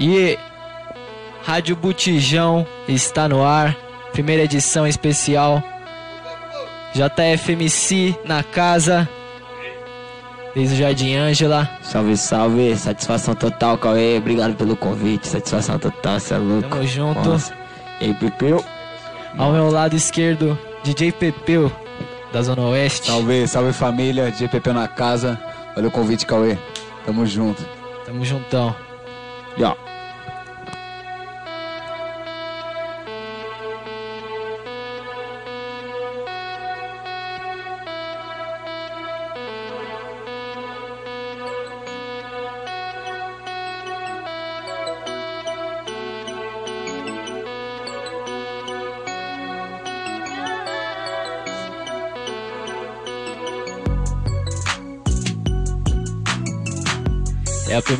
E Rádio Botijão está no ar, primeira edição especial. JFMC na casa, desde o Jardim Ângela. Salve, salve, satisfação total, Cauê. Obrigado pelo convite, satisfação total, cê é louco. Tamo junto. Nossa. E Pepeu? Ao meu lado esquerdo, DJ Pepeu, da Zona Oeste. Salve, salve família, GPP na casa. Valeu o convite, Cauê. Tamo junto. Tamo juntão. Yeah.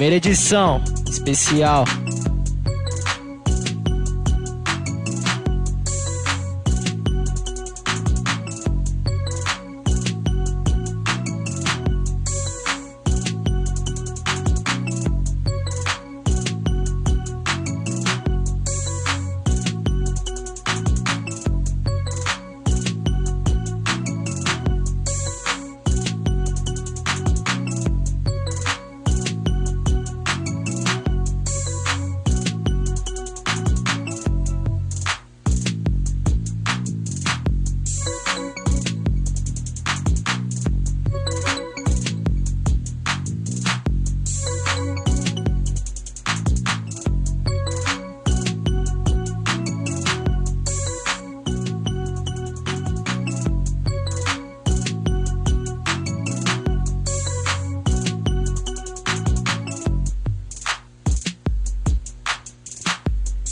Primeira edição especial.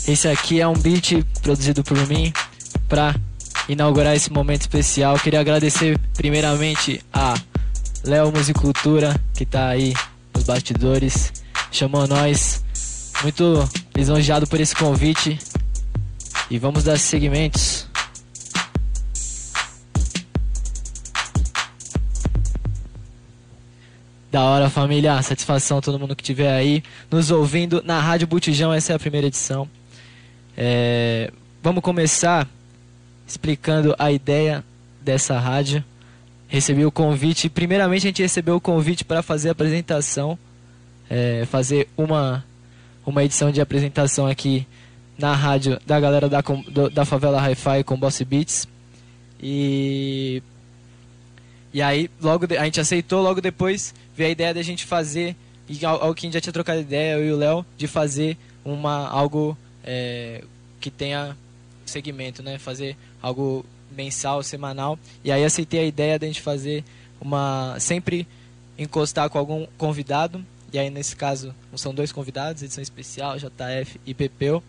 Esse aqui é um beat produzido por mim para inaugurar esse momento especial. Queria agradecer primeiramente a Léo Musicultura, que tá aí nos bastidores, chamou nós. Muito lisonjeado por esse convite. E vamos dar segmentos. Da hora, família. Satisfação todo mundo que estiver aí nos ouvindo na Rádio Botijão. Essa é a primeira edição. É, vamos começar explicando a ideia dessa rádio. Recebi o convite. Primeiramente, a gente recebeu o convite para fazer a apresentação, é, fazer uma, uma edição de apresentação aqui na rádio da galera da, da favela Hi-Fi com Boss Beats. E, e aí, logo de, a gente aceitou, logo depois veio a ideia da gente fazer, e algo que a gente já tinha trocado ideia, eu e o Léo, de fazer uma, algo é, que tenha segmento, né? Fazer algo mensal, semanal. E aí aceitei a ideia de a gente fazer uma sempre encostar com algum convidado. E aí nesse caso são dois convidados, edição especial, JF e Pepeu,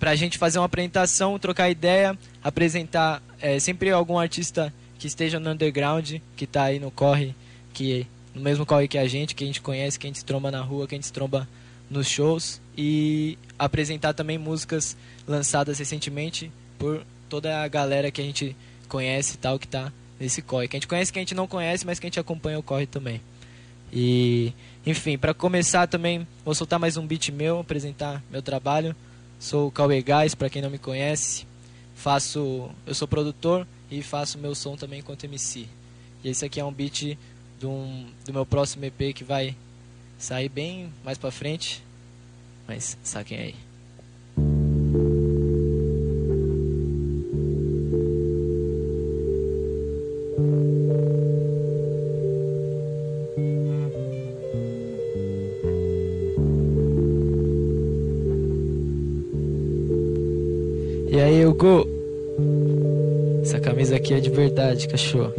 para a gente fazer uma apresentação, trocar ideia, apresentar é, sempre algum artista que esteja no underground, que está aí no corre, que no mesmo corre que a gente, que a gente conhece, que a gente tromba na rua, que a gente tromba nos shows e apresentar também músicas lançadas recentemente por toda a galera que a gente conhece e tal, que está nesse corre. Que a gente conhece, que a gente não conhece, mas que a gente acompanha o corre também. E, enfim, para começar também, vou soltar mais um beat meu, apresentar meu trabalho. Sou o Cauê Gás, para quem não me conhece. Faço, eu sou produtor e faço meu som também enquanto MC. E esse aqui é um beat do, do meu próximo EP que vai sair bem mais pra frente. Mas saquem aí. E aí, Hugo? Essa camisa aqui é de verdade, cachorro.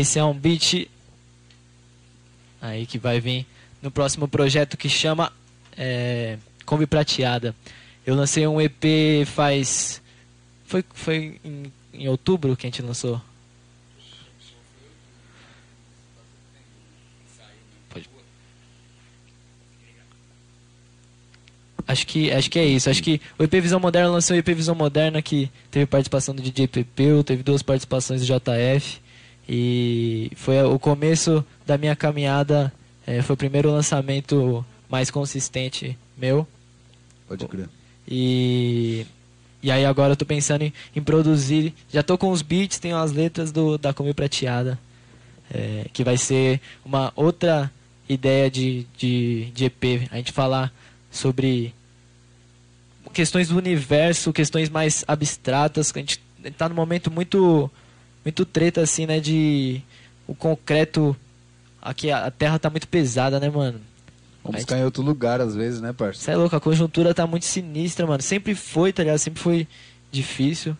Esse é um beat aí que vai vir no próximo projeto que chama é, Prateada. Eu lancei um EP faz. Foi, foi em, em outubro que a gente lançou? Acho que, acho que é isso. Acho que o EP Visão Moderna lançou o EP Visão Moderna que teve participação do DJ Pepeu, teve duas participações do JF. E foi o começo da minha caminhada. É, foi o primeiro lançamento mais consistente meu. Pode crer. E, e aí agora eu tô pensando em, em produzir. Já tô com os beats, tenho as letras do, da Comil Prateada. É, que vai ser uma outra ideia de, de, de EP. A gente falar sobre questões do universo, questões mais abstratas. A gente tá num momento muito muito treta assim, né, de o concreto aqui a terra tá muito pesada, né, mano? Vamos gente- ficar em outro lugar às vezes, né, parça? Você é louco, a conjuntura tá muito sinistra, mano. Sempre foi, tá ligado? Sempre foi difícil.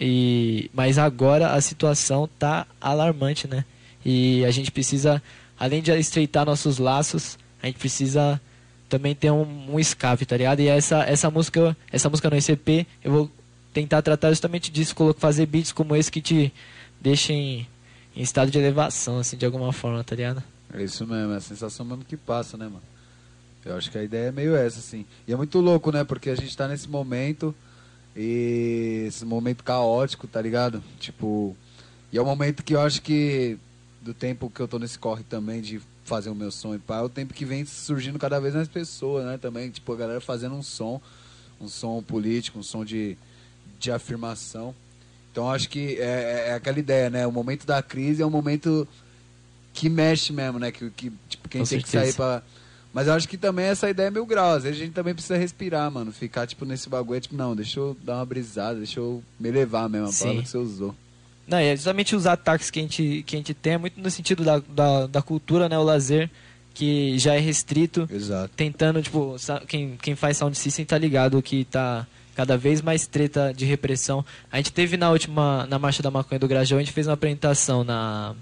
E mas agora a situação tá alarmante, né? E a gente precisa, além de estreitar nossos laços, a gente precisa também ter um, um escape, tá ligado? E essa essa música, essa música no ECP, eu vou tentar tratar justamente disso, fazer beats como esse que te deixem em estado de elevação, assim, de alguma forma, tá ligado? É isso mesmo, é a sensação mesmo que passa, né, mano? Eu acho que a ideia é meio essa, assim. E é muito louco, né? Porque a gente tá nesse momento e esse momento caótico, tá ligado? Tipo, e é um momento que eu acho que do tempo que eu tô nesse corre também de fazer o meu som e pá, é o tempo que vem surgindo cada vez mais pessoas, né? Também, tipo, a galera fazendo um som, um som político, um som de, de afirmação. Então acho que é, é aquela ideia, né? O momento da crise é um momento que mexe mesmo, né? Que, que tipo, quem Com tem que certeza. sair pra. Mas eu acho que também essa ideia é mil graus. Às vezes a gente também precisa respirar, mano. Ficar, tipo, nesse bagulho, tipo, não, deixa eu dar uma brisada, deixa eu me levar mesmo, a Sim. palavra que você usou. Não, é justamente os ataques que a gente, que a gente tem é muito no sentido da, da, da cultura, né? O lazer, que já é restrito, Exato. tentando, tipo, quem, quem faz sound system tá ligado que tá cada vez mais treta de repressão. A gente teve na última, na Marcha da Maconha do Grajaú, a gente fez uma apresentação na,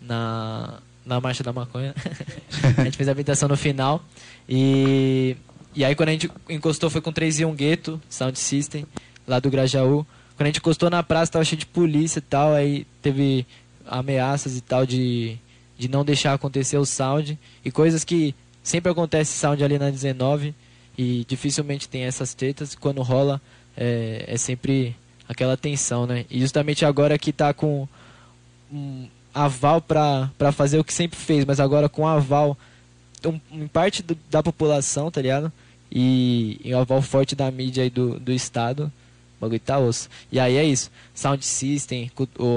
na, na Marcha da Maconha. a gente fez a apresentação no final. E, e aí quando a gente encostou foi com 3 e 1 Gueto, sound system, lá do Grajaú. Quando a gente encostou na praça, tava cheio de polícia e tal, aí teve ameaças e tal de, de não deixar acontecer o sound. E coisas que sempre acontece sound ali na 19 e dificilmente tem essas tretas. Quando rola, é, é sempre aquela tensão, né? E justamente agora que tá com um aval pra fazer o que sempre fez, mas agora com aval um, em parte do- da população, tá ligado? E, e um aval forte da mídia e do, do Estado. O bagulho tá osso. E aí é isso. Sound system,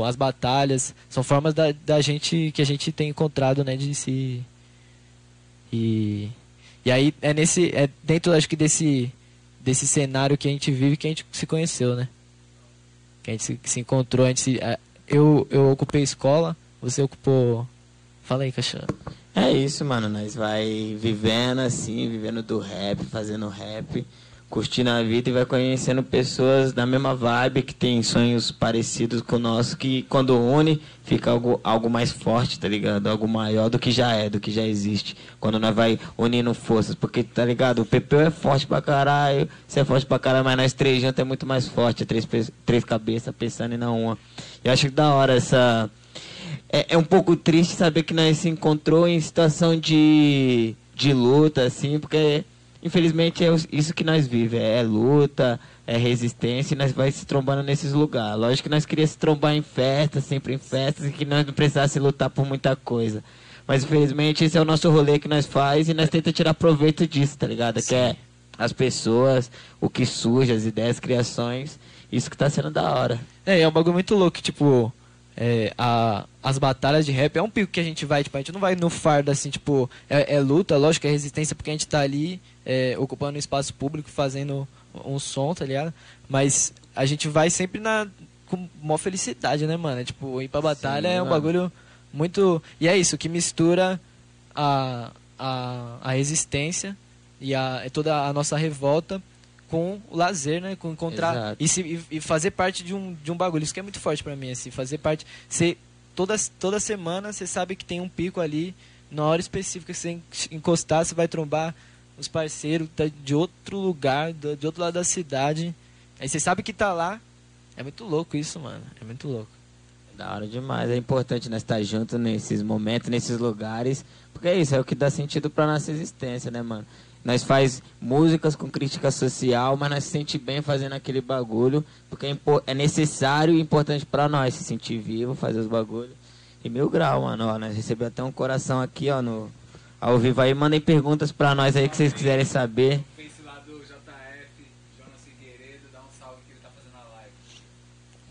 as batalhas, são formas da, da gente que a gente tem encontrado, né, de se. E, e aí é nesse. É dentro, acho que, desse, desse cenário que a gente vive que a gente se conheceu, né? Que a gente se, se encontrou, a gente se. é, eu, eu ocupei escola, você ocupou. Fala aí, Caixão. É isso, mano. Nós vai vivendo assim, vivendo do rap, fazendo rap, curtindo a vida e vai conhecendo pessoas da mesma vibe, que tem sonhos parecidos com o nosso, que quando une, fica algo, algo mais forte, tá ligado? Algo maior do que já é, do que já existe. Quando nós vai unindo forças, porque, tá ligado? O Pepeu é forte pra caralho, você é forte pra caralho, mas nós três juntos é muito mais forte, é três, três cabeças pensando em na uma. Eu acho que da hora essa é, é um pouco triste saber que nós se encontrou em situação de, de luta, assim, porque infelizmente é isso que nós vivemos, é, luta, é resistência, e nós vai se trombando nesses lugares. Lógico que nós queríamos se trombar em festas, sempre em festas, e que nós não precisássemos lutar por muita coisa. Mas infelizmente esse é o nosso rolê que nós faz e nós tenta tirar proveito disso, tá ligado? Que é as pessoas, o que surge, as ideias, as criações, isso que tá sendo da hora. É, é um bagulho muito louco, tipo, é, a, as batalhas de rap é um pico que a gente vai, tipo, a gente não vai no fardo assim, tipo, é, é luta, lógico, é resistência, porque a gente tá ali é, ocupando um espaço público, fazendo um som, tá ligado? Mas a gente vai sempre na com maior felicidade, né, mano? É, tipo, ir pra batalha Sim, é um mano. bagulho muito. E é isso, que mistura a, a, a resistência e a, toda a nossa revolta com o lazer, né? Com encontrar e, se, e, e fazer parte de um, de um bagulho. Isso que é muito forte pra mim, assim, fazer parte. Você, toda, toda semana você sabe que tem um pico ali, na hora específica que você en- encostar, você vai trombar os parceiros tá de outro lugar, do- de outro lado da cidade. Aí você sabe que tá lá. É muito louco isso, mano. É muito louco. Da hora demais. É importante nós estar junto nesses momentos, nesses lugares. Porque é isso, é o que dá sentido pra nossa existência, né, mano? Nós faz músicas com crítica social, mas nós se sente bem fazendo aquele bagulho. Porque é, é necessário e importante pra nós se sentir vivo, fazer os bagulhos. E mil grau, mano. Ó, nós recebemos até um coração aqui, ó, no, ao vivo aí. Mandem perguntas pra nós aí que vocês quiserem saber. Face lá do JF, Jonas Figueiredo, dá um salve que ele tá fazendo a live.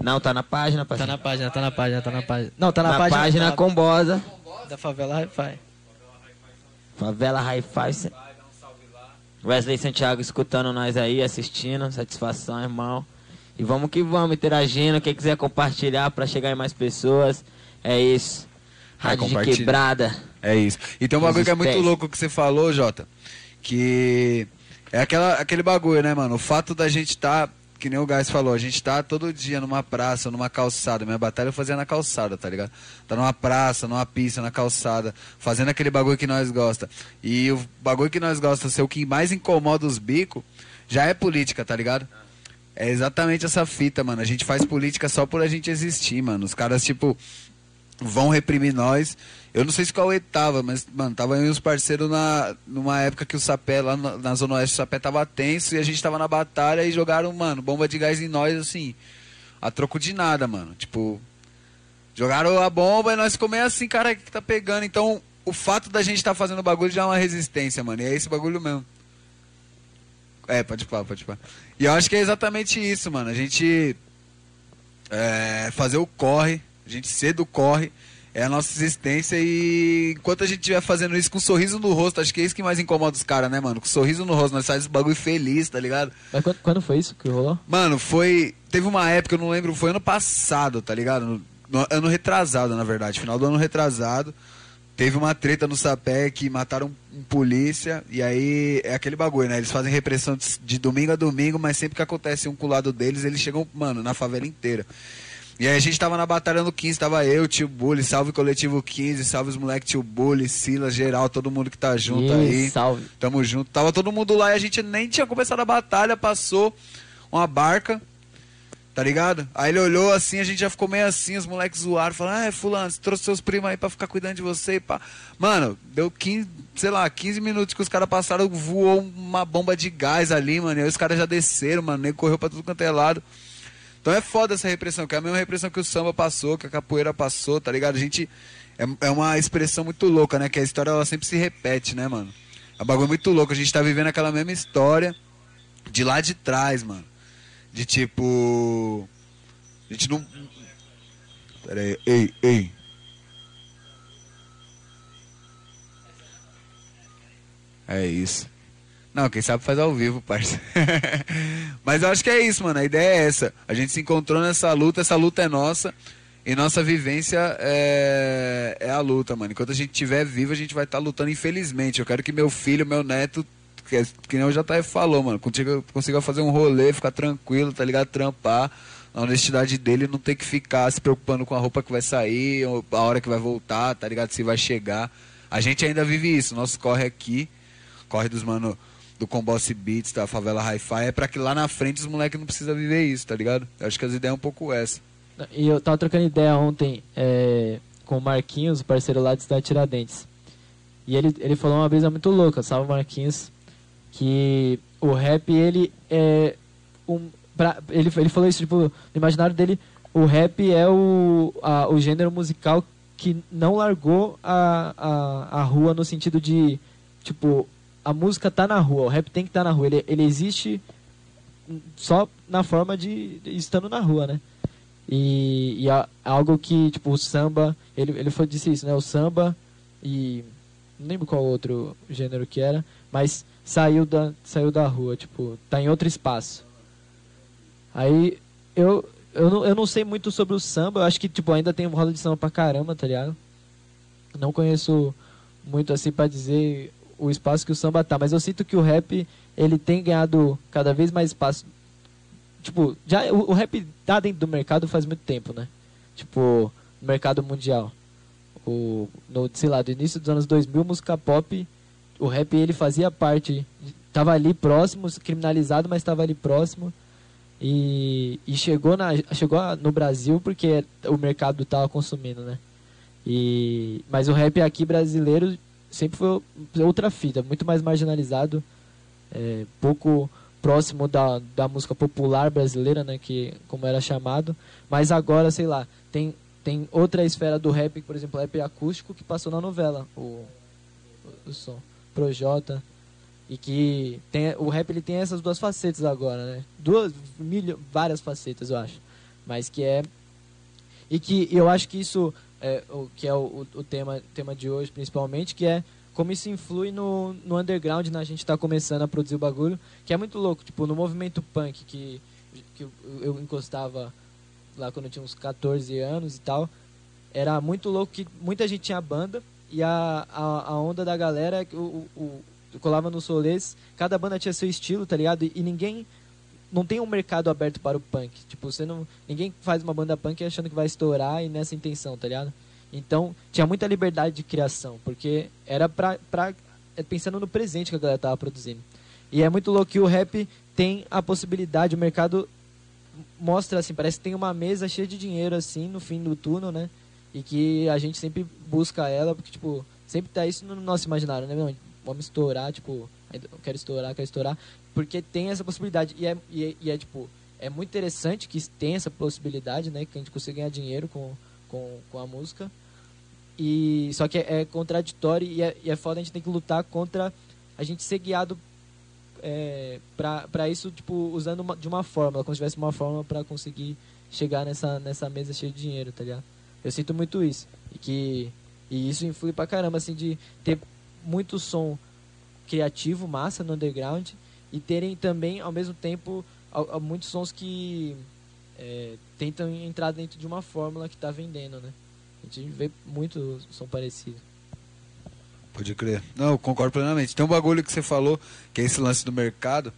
Não, tá na página, Tá parceiro. na página, tá na página, tá na página. Não, tá na, na página, página da, Combosa. da favela Hi-Fi. Favela Hi-Fi. Wesley Santiago escutando nós aí, assistindo. Satisfação, irmão. E vamos que vamos, interagindo. Quem quiser compartilhar pra chegar em mais pessoas. É isso. Vai, Rádio de quebrada. É isso. E tem um bagulho que é muito louco que você falou, Jota. Que é aquela, aquele bagulho, né, mano? O fato da gente tá, que nem o Gás falou, a gente tá todo dia numa praça, numa calçada. Minha batalha eu fazia na calçada, tá ligado? Tá numa praça, numa pista, na calçada, fazendo aquele bagulho que nós gosta. E o bagulho que nós gosta ser o que mais incomoda os bicos, já é política, tá ligado? É exatamente essa fita, mano. A gente faz política só por a gente existir, mano. Os caras, tipo, vão reprimir nós. Eu não sei se qual tava, mas, mano, tava eu e os parceiros na, numa época que o Sapé, lá na, na Zona Oeste, o Sapé tava tenso e a gente tava na batalha e jogaram, mano, bomba de gás em nós, assim, a troco de nada, mano. Tipo, jogaram a bomba e nós ficamos assim, cara, que tá pegando? Então, o fato da gente estar fazendo o bagulho já é uma resistência, mano. E é esse bagulho mesmo. É, pode falar, pode falar. E eu acho que é exatamente isso, mano. A gente é, fazer o corre, a gente ser do corre, é a nossa existência e enquanto a gente estiver fazendo isso com um sorriso no rosto, acho que é isso que mais incomoda os caras, né, mano? Com um sorriso no rosto, nós fazemos esse bagulho feliz, tá ligado? Mas quando, quando foi isso que rolou? Mano, foi. Teve uma época, eu não lembro, foi ano passado, tá ligado? No, no ano retrasado, na verdade. Final do ano retrasado. Teve uma treta no Sapé que mataram um polícia. E aí é aquele bagulho, né? Eles fazem repressão de, de domingo a domingo, mas sempre que acontece um com o lado deles, eles chegam, mano, na favela inteira. E aí a gente tava na batalha no 15, tava eu, tio Bully, salve coletivo 15, salve os moleques, tio Bully, Silas, geral, todo mundo que tá junto Ih, aí. Salve. Tamo junto. Tava todo mundo lá e a gente nem tinha começado a batalha, passou uma barca, tá ligado? Aí ele olhou assim, a gente já ficou meio assim, os moleques zoaram, falaram, ah, é fulano, você trouxe seus primos aí pra ficar cuidando de você e pá. Mano, deu 15, sei lá, 15 minutos que os caras passaram, voou uma bomba de gás ali, mano, e aí os caras já desceram, mano, nem correu pra tudo quanto é lado. Então é foda essa repressão, que é a mesma repressão que o samba passou, que a capoeira passou, tá ligado? A gente. É, é uma expressão muito louca, né? Que a história ela sempre se repete, né, mano? É um bagulho muito louco. A gente tá vivendo aquela mesma história de lá de trás, mano. De tipo. A gente não. Pera aí, ei, ei. É isso. Não, quem sabe faz ao vivo, parça. Mas eu acho que é isso, mano. A ideia é essa. A gente se encontrou nessa luta, essa luta é nossa. E nossa vivência é, é a luta, mano. Enquanto a gente estiver vivo, a gente vai estar lutando, infelizmente. Eu quero que meu filho, meu neto, que, é- que nem o JF falou, mano, consiga, consiga fazer um rolê, ficar tranquilo, tá ligado? Trampar. Na honestidade dele, não ter que ficar se preocupando com a roupa que vai sair, a hora que vai voltar, tá ligado? Se vai chegar. A gente ainda vive isso. Nosso corre aqui, corre dos mano do Comboss Beats, da favela Hi-Fi, é pra que lá na frente os moleques não precisam viver isso, tá ligado? Eu acho que as ideias é um pouco essa. E eu tava trocando ideia ontem é, com o Marquinhos, o parceiro lá de Cidade Tiradentes. E ele, ele falou uma brisa muito louca, salve Marquinhos, que o rap, ele é um... Pra, ele, ele falou isso, tipo, no imaginário dele, o rap é o, a, o gênero musical que não largou a, a, a rua no sentido de, tipo, a música tá na rua, o rap tem que estar na rua, ele, ele existe só na forma de, estando na rua, né? E, e é algo que, tipo, o samba, ele, ele foi, disse isso, né? O samba e. Não lembro qual outro gênero que era, mas saiu da, saiu da rua, tipo, tá em outro espaço. Aí eu, eu, não, eu não sei muito sobre o samba, eu acho que, tipo, ainda tem roda de samba pra caramba, tá ligado? Não conheço muito assim pra dizer o espaço que o samba tá. Mas eu sinto que o rap, ele tem ganhado cada vez mais espaço. Tipo, já, o, o rap tá dentro do mercado faz muito tempo, né? Tipo, no mercado mundial. O, no, sei lá, do início dos anos 2000, música pop, o rap ele fazia parte, tava ali próximo, criminalizado, mas estava ali próximo. E, e chegou, na, chegou no Brasil porque o mercado estava consumindo, né? E, mas o rap aqui brasileiro sempre foi outra fita, muito mais marginalizado, é, pouco próximo da, da música popular brasileira, né, que como era chamado. Mas agora, sei lá, tem tem outra esfera do rap, por exemplo, rap acústico que passou na novela, o, o, o som Projota e que tem o rap ele tem essas duas facetas agora, né? Duas milho, várias facetas, eu acho. Mas que é e que eu acho que isso é, o, que é o, o tema, tema de hoje, principalmente, que é como isso influi no, no underground, na né? gente está começando a produzir o bagulho, que é muito louco, tipo, no movimento punk que, que eu, eu encostava lá quando eu tinha uns 14 anos e tal, era muito louco que muita gente tinha banda e a, a, a onda da galera, o, o, o colava nos solês, cada banda tinha seu estilo, tá ligado? E, e ninguém não tem um mercado aberto para o punk. Tipo, você não. Ninguém faz uma banda punk achando que vai estourar e nessa intenção, tá ligado? Então, tinha muita liberdade de criação, porque era pra, pra. É, pensando no presente que a galera tava produzindo. E é muito louco que o rap tem a possibilidade, o mercado mostra assim, parece que tem uma mesa cheia de dinheiro assim no fim do túnel, né? E que a gente sempre busca ela, porque, tipo, sempre tá isso no nosso imaginário, né? Meu? Vamos estourar, tipo, quero estourar, quero estourar porque tem essa possibilidade. E é, e é, e é, tipo, é muito interessante que tem essa possibilidade, né? Que a gente consiga ganhar dinheiro com, com, com a música. E, só que é, é contraditório e é, e é foda a gente tem que lutar contra a gente ser guiado é, para isso, tipo, usando uma, de uma fórmula, como se tivesse uma fórmula para conseguir chegar nessa, nessa mesa cheia de dinheiro, tá ligado? Eu sinto muito isso. E que e isso influi pra caramba, assim, de ter muito som criativo, massa no underground e terem também, ao mesmo tempo, muitos sons que é, tentam entrar dentro de uma fórmula que está vendendo, né? A gente vê muito som parecido. Pode crer. Não, concordo plenamente. Tem um bagulho que você falou, que é esse lance do mercado,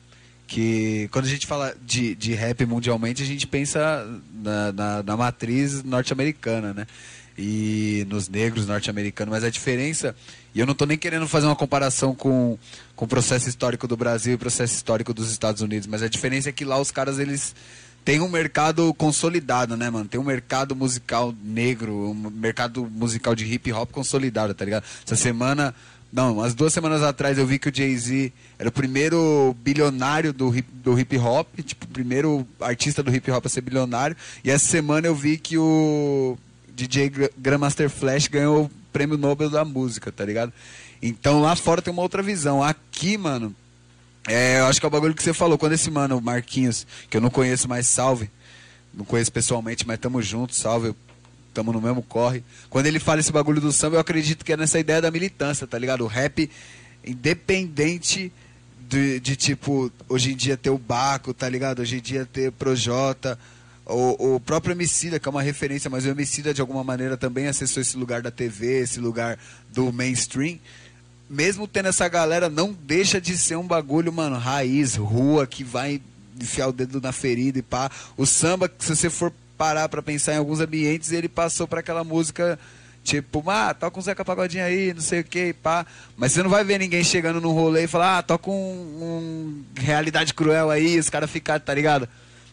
que quando a gente fala de, de rap mundialmente, a gente pensa na, na, na matriz norte-americana, né? E nos negros norte-americanos, mas a diferença, e eu não estou nem querendo fazer uma comparação com, com o processo histórico do Brasil e o processo histórico dos Estados Unidos, mas a diferença é que lá os caras eles têm um mercado consolidado, né, mano? Tem um mercado musical negro, um mercado musical de hip hop consolidado, tá ligado? Essa semana, não, umas duas semanas atrás eu vi que o Jay-Z era o primeiro bilionário do hip, do hip hop, tipo, o primeiro artista do hip hop a ser bilionário, e essa semana eu vi que o DJ Grandmaster Flash ganhou o prêmio Nobel da música, tá ligado? Então lá fora tem uma outra visão. Aqui, mano, é, eu acho que é o bagulho que você falou. Quando esse mano, Marquinhos, que eu não conheço mais, salve. Não conheço pessoalmente, mas tamo junto, salve. Tamo no mesmo corre. Quando ele fala esse bagulho do samba, eu acredito que é nessa ideia da militância, tá ligado? O rap, independente de, de tipo, hoje em dia ter o Baco, tá ligado? Hoje em dia ter Projota o, o próprio Emicida, que é uma referência, mas o Emicida de alguma maneira também acessou esse lugar da TV, esse lugar do mainstream. Mesmo tendo essa galera, não deixa de ser um bagulho, mano, raiz, rua, que vai enfiar o dedo na ferida e pá. O samba, se você for parar para pensar em alguns ambientes, ele passou para aquela música Tipo, ah, toca um Zeca Pagodinho aí, não sei o que, pá. Mas você não vai ver ninguém chegando num rolê e falar, ah, toca um, um Realidade Cruel aí, os caras ficaram, tá ligado?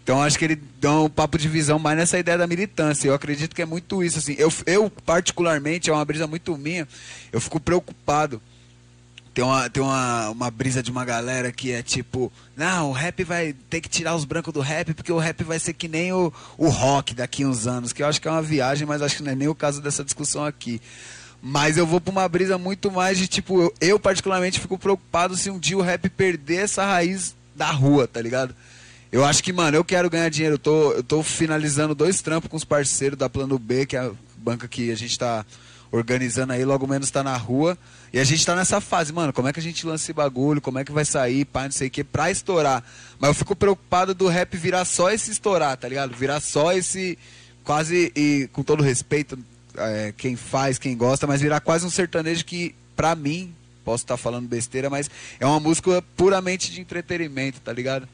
Então acho que ele dá um papo de visão mais nessa ideia da militância. Eu acredito que é muito isso. Assim. Eu, eu particularmente, é uma brisa muito minha, eu fico preocupado. Tem uma, tem uma, uma brisa de uma galera que é tipo, não, o rap vai ter que tirar os brancos do rap, porque o rap vai ser que nem o, o rock daqui uns anos, que eu acho que é uma viagem, mas acho que não é nem o caso dessa discussão aqui. Mas eu vou pra uma brisa muito mais de tipo, eu, eu particularmente fico preocupado se um dia o rap perder essa raiz da rua, tá ligado? Eu acho que, mano, eu quero ganhar dinheiro. Eu tô, eu tô finalizando dois trampos com os parceiros da Plano B, que é a banca que a gente tá organizando aí, logo menos tá na rua. E a gente tá nessa fase, mano, como é que a gente lança esse bagulho, como é que vai sair, pá, não sei o que, pra estourar. Mas eu fico preocupado do rap virar só esse estourar, tá ligado? Virar só esse, quase, e com todo respeito, é, quem faz, quem gosta, mas virar quase um sertanejo que, pra mim, posso estar falando besteira, mas é uma música puramente de entretenimento, tá ligado?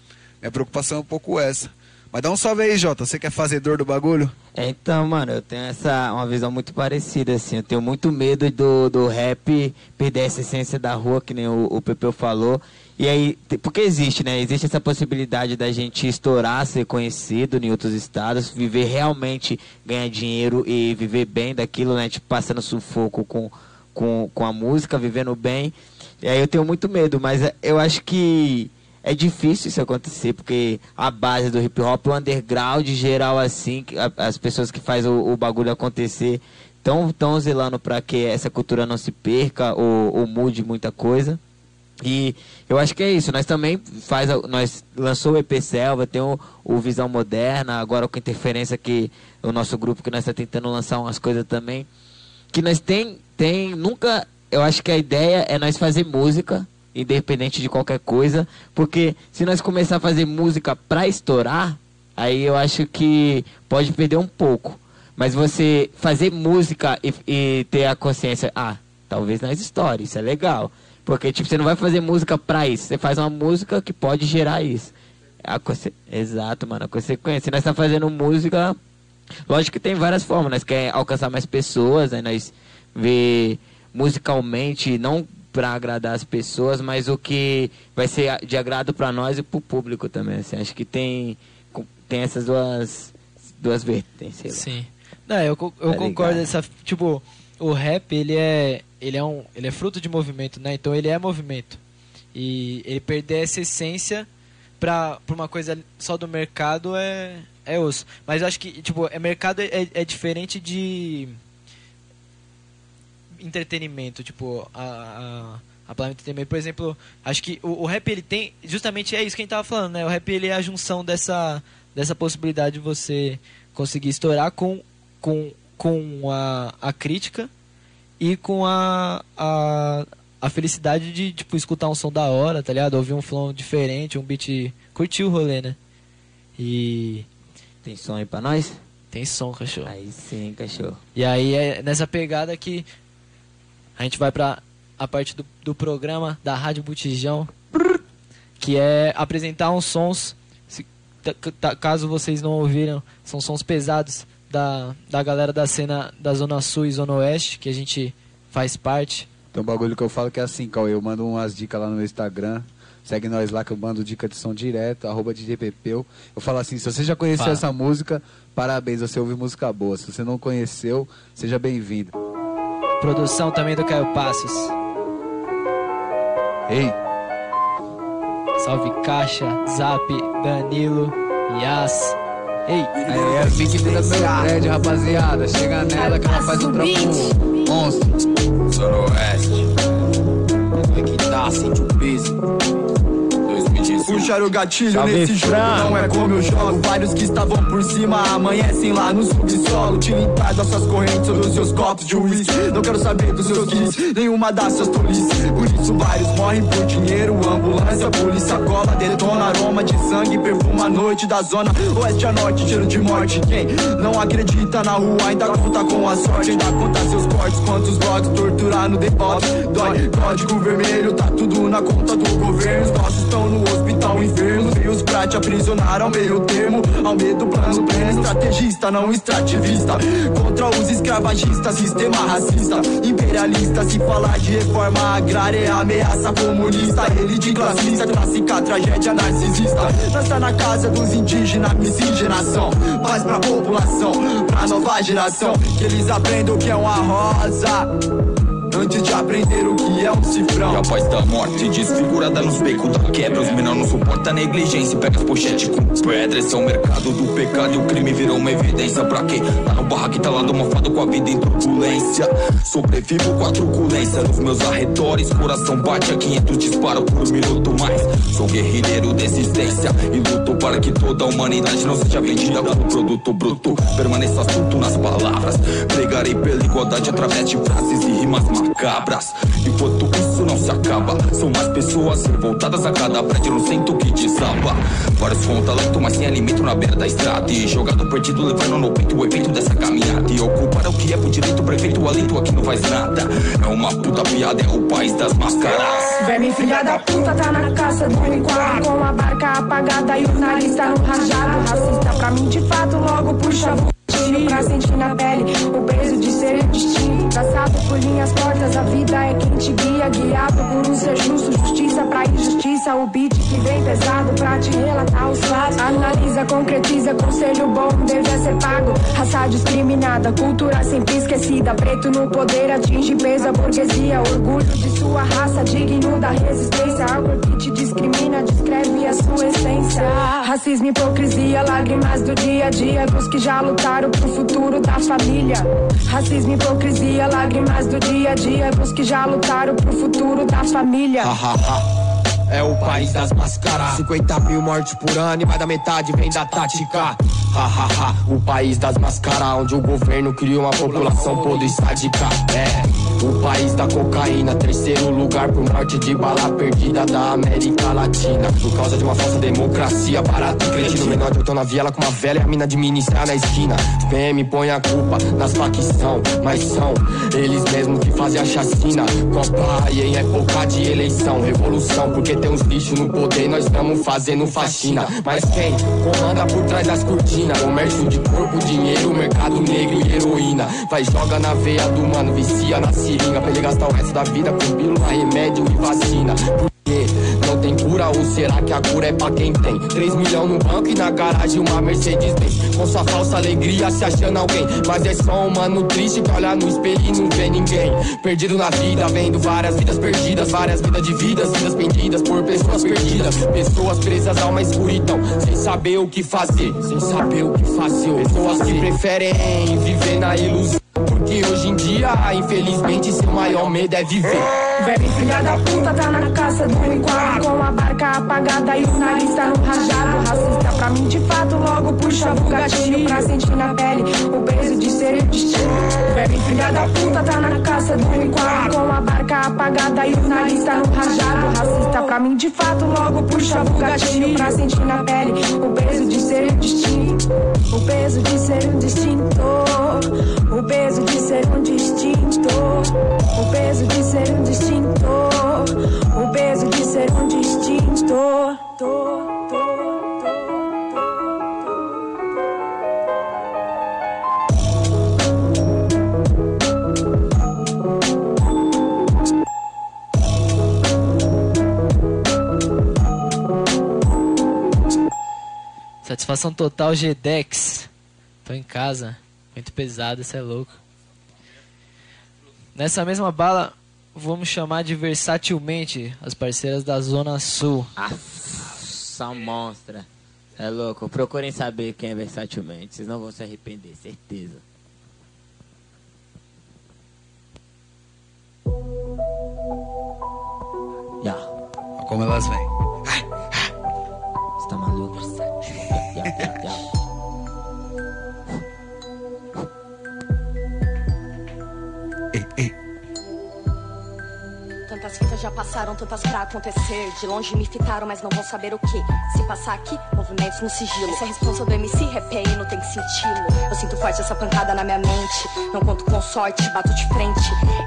Minha preocupação é um pouco essa. Mas dá um salve aí, Jota. Você que é fazedor do bagulho? É, então, mano, eu tenho essa uma visão muito parecida, assim. Eu tenho muito medo do, do rap perder essa essência da rua, que nem o, o Pepeu falou. E aí, porque existe, né? Existe essa possibilidade da gente estourar, ser conhecido em outros estados, viver realmente, ganhar dinheiro e viver bem daquilo, né? Tipo, passando sufoco com, com, com a música, vivendo bem. E aí eu tenho muito medo, mas eu acho que é difícil isso acontecer, porque a base do hip hop, o underground geral assim, as pessoas que fazem o, o bagulho acontecer, estão tão zelando para que essa cultura não se perca ou, ou, mude muita coisa. E eu acho que é isso. Nós também faz, nós lançou o EP Selva, tem o, o Visão Moderna, agora com interferência que o nosso grupo que nós está tentando lançar umas coisas também, que nós tem tem nunca, eu acho que a ideia é nós fazer música independente de qualquer coisa, porque se nós começar a fazer música pra estourar, aí eu acho que pode perder um pouco. Mas você fazer música e, e ter a consciência, ah, talvez nas histórias, isso é legal. Porque, tipo, você não vai fazer música pra isso, você faz uma música que pode gerar isso. A. Exato, mano, a consequência. Nós tá fazendo música, lógico que tem várias formas, nós queremos alcançar mais pessoas, aí nós ver musicalmente, não para agradar as pessoas, mas o que vai ser de agrado para nós e para o público também. Assim. Acho que tem, tem essas duas, duas vertentes. Sim. Não, eu, eu tá concordo. Essa, tipo, o rap, ele é, ele, é um, ele é fruto de movimento, né? Então ele é movimento. E ele perder essa essência para uma coisa só do mercado é, é osso. Mas eu acho que, tipo, é mercado é, é diferente de entretenimento, tipo, a, a, a Planeta Entretenimento, por exemplo, acho que o, o, rap ele tem, justamente é isso que a gente tava falando, né? O rap ele é a junção dessa, dessa possibilidade de você conseguir estourar com, com, com a, a crítica e com a, a, a felicidade de, tipo, escutar um som da hora, tá ligado? Ouvir um flow diferente, um beat, curtir o rolê, né? E... Tem som aí pra nós? Tem som, cachorro. Aí sim, cachorro. E aí é nessa pegada que a gente vai para a parte do, do programa da Rádio Botijão, que é apresentar uns sons, se, caso vocês não ouviram, são sons pesados da, da galera da cena da Zona Sul e Zona Oeste, que a gente faz parte. Tem um bagulho que eu falo que é assim, Cauê, eu mando umas dicas lá no meu Instagram, segue nós lá que eu mando dica de som direto, arroba DJPPeu. Eu falo assim, se você já conheceu essa música, parabéns, você ouve música boa. Se você não conheceu, seja bem-vindo. Produção também do Caio Passos. Ei. Salve Caixa, Zap, Danilo, Yas. Ei. Aí é a Big da prédio, rapaziada. Chega nela que ela faz um trampo monstro. Zona Oeste. Vamos ver que tá, sente o peso. Puxar o gatilho Salve nesse jogo não é como eu jogo. Vários que estavam por cima amanhecem lá no subsolo. Te limpar das suas correntes sobre os seus copos de uísque. Não quero saber dos seus kiss, nenhuma das suas tolices. Por isso vários morrem por dinheiro. Ambulância, polícia, cola, detona aroma de sangue, perfuma a noite da zona oeste a norte, cheiro de morte. Quem não acredita na rua ainda conta com a sorte, ainda conta seus cortes. Quantos blogs torturar no depósito? Dói, código vermelho, tá tudo na conta do governo. Os nossos estão no hospital ao inferno Veios pra te aprisionar ao meio termo. Ao medo, plano pleno, estrategista, não extrativista. Contra os escravagistas, sistema racista. Imperialista, se falar de reforma agrária É ameaça comunista. Elite classista, clássica tragédia narcisista. Nós tá na casa dos indígenas, miscigenação. Paz pra população, pra nova geração. Que eles aprendam que é uma rosa antes de aprender o que é um cifrão. E a paz da morte desfigurada nos becos da quebra. Os menores não suportam a negligência. Pega as pochetes com pedra. Esse é o mercado do pecado e o crime virou uma evidência. Pra quê? Tá no barra que tá lá do mofado com a vida em turbulência. Sobrevivo com a truculência nos meus arredores. Coração bate a 500 disparos por minuto mais. Sou guerrilheiro de existência e luto para que toda a humanidade não seja vendida como produto bruto. Permaneça assunto nas palavras. Pregarei pela igualdade através de frases e rimas macabras. Enquanto isso não se acaba. São mais pessoas revoltadas a cada prédio no centro que desaba. Vários com talento, mas sem alimento na beira da estrada. E jogado perdido, levando no peito o efeito dessa caminhada. E ocupar o que é por direito, prefeito, alento aqui não faz nada. É uma puta piada, é o país das máscaras. Verme filha da puta tá na caça do enquadro Com a barca apagada e o nariz tá no rajado Racista pra mim de fato, logo puxa gatilho Pra sentir na pele o peso de ser destino Traçado por linhas tortas, a vida é quem te guia Guiado por um ser justo, justiça pra injustiça O beat que vem pesado pra te relatar os fatos Analisa, concretiza, conselho bom devia ser pago. Raça discriminada, cultura sempre esquecida. Preto no poder atinge pesa burguesia Orgulho de sua raça, digno da resistência. Algo que Racismo, hipocrisia, lágrimas do dia a dia Dos que já lutaram pro futuro da família. Racismo, hipocrisia, lágrimas do dia a dia Dos que já lutaram pro futuro da família. É o país das máscaras. 50 mil mortes por ano e mais da metade vem da tática. Ha, ha, ha. O país das máscaras Onde o governo cria uma população podre sádica. É o país da cocaína Terceiro lugar por morte de bala perdida da América Latina. Por causa de uma falsa democracia Barato e cretino. Menor eu tô na viela com uma velha A mina administrar na esquina. PM põe a culpa nas facção Mas são eles mesmos que fazem a chacina. Copa e em época de eleição Revolução, porque tem uns lixos no poder Nós estamos fazendo faxina. Mas quem comanda por trás das cortinas? Comércio de corpo, dinheiro, mercado negro e heroína. Vai joga na veia do mano, vicia na seringa Pra ele gastar o resto da vida com pílula, remédio e vacina Por quê? Cura ou será que a cura é pra quem tem? 3 milhões no banco e na garagem uma Mercedes Benz. Com sua falsa alegria se achando alguém. Mas é só um mano triste que olha no espelho e não vê ninguém. Perdido na vida, vendo várias vidas perdidas. Várias vidas de vidas, vidas perdidas por pessoas perdidas. Pessoas presas a uma escuridão Sem saber o que fazer, sem saber o que fazer. Pessoas que preferem viver na ilusão. Porque hoje em dia, infelizmente, seu maior medo é viver. Verme filha da puta tá na caça do enquadro Com a barca apagada e o nariz tá no rajado. Racista pra mim de fato, logo puxa o gatilho Pra sentir na pele o peso de ser destino Verme filha da puta tá na caça do enquadro Com a barca apagada e o nariz tá no rajado. Racista pra mim de fato, logo puxa o gatilho Pra sentir na pele o peso de ser destino O peso de ser um distinto. O peso de ser um distinto. O peso de ser um distinto o peso de ser um distinto. Satisfação total G-Dex. Tô em casa. Muito pesado, isso é louco. Nessa mesma bala, vamos chamar de versatilmente as parceiras da Zona Sul. Ah, só monstra. É louco, procurem saber quem é versatilmente, vocês não vão se arrepender, certeza. Ya, Como elas vêm. Tantas fitas já passaram, tantas pra acontecer. De longe me fitaram, mas não vão saber o que. Se passar aqui, movimentos no sigilo. Essa é a responsa do MC, repei, não tem senti-lo. Eu sinto forte essa pancada na minha mente. Não conto com sorte, bato de frente.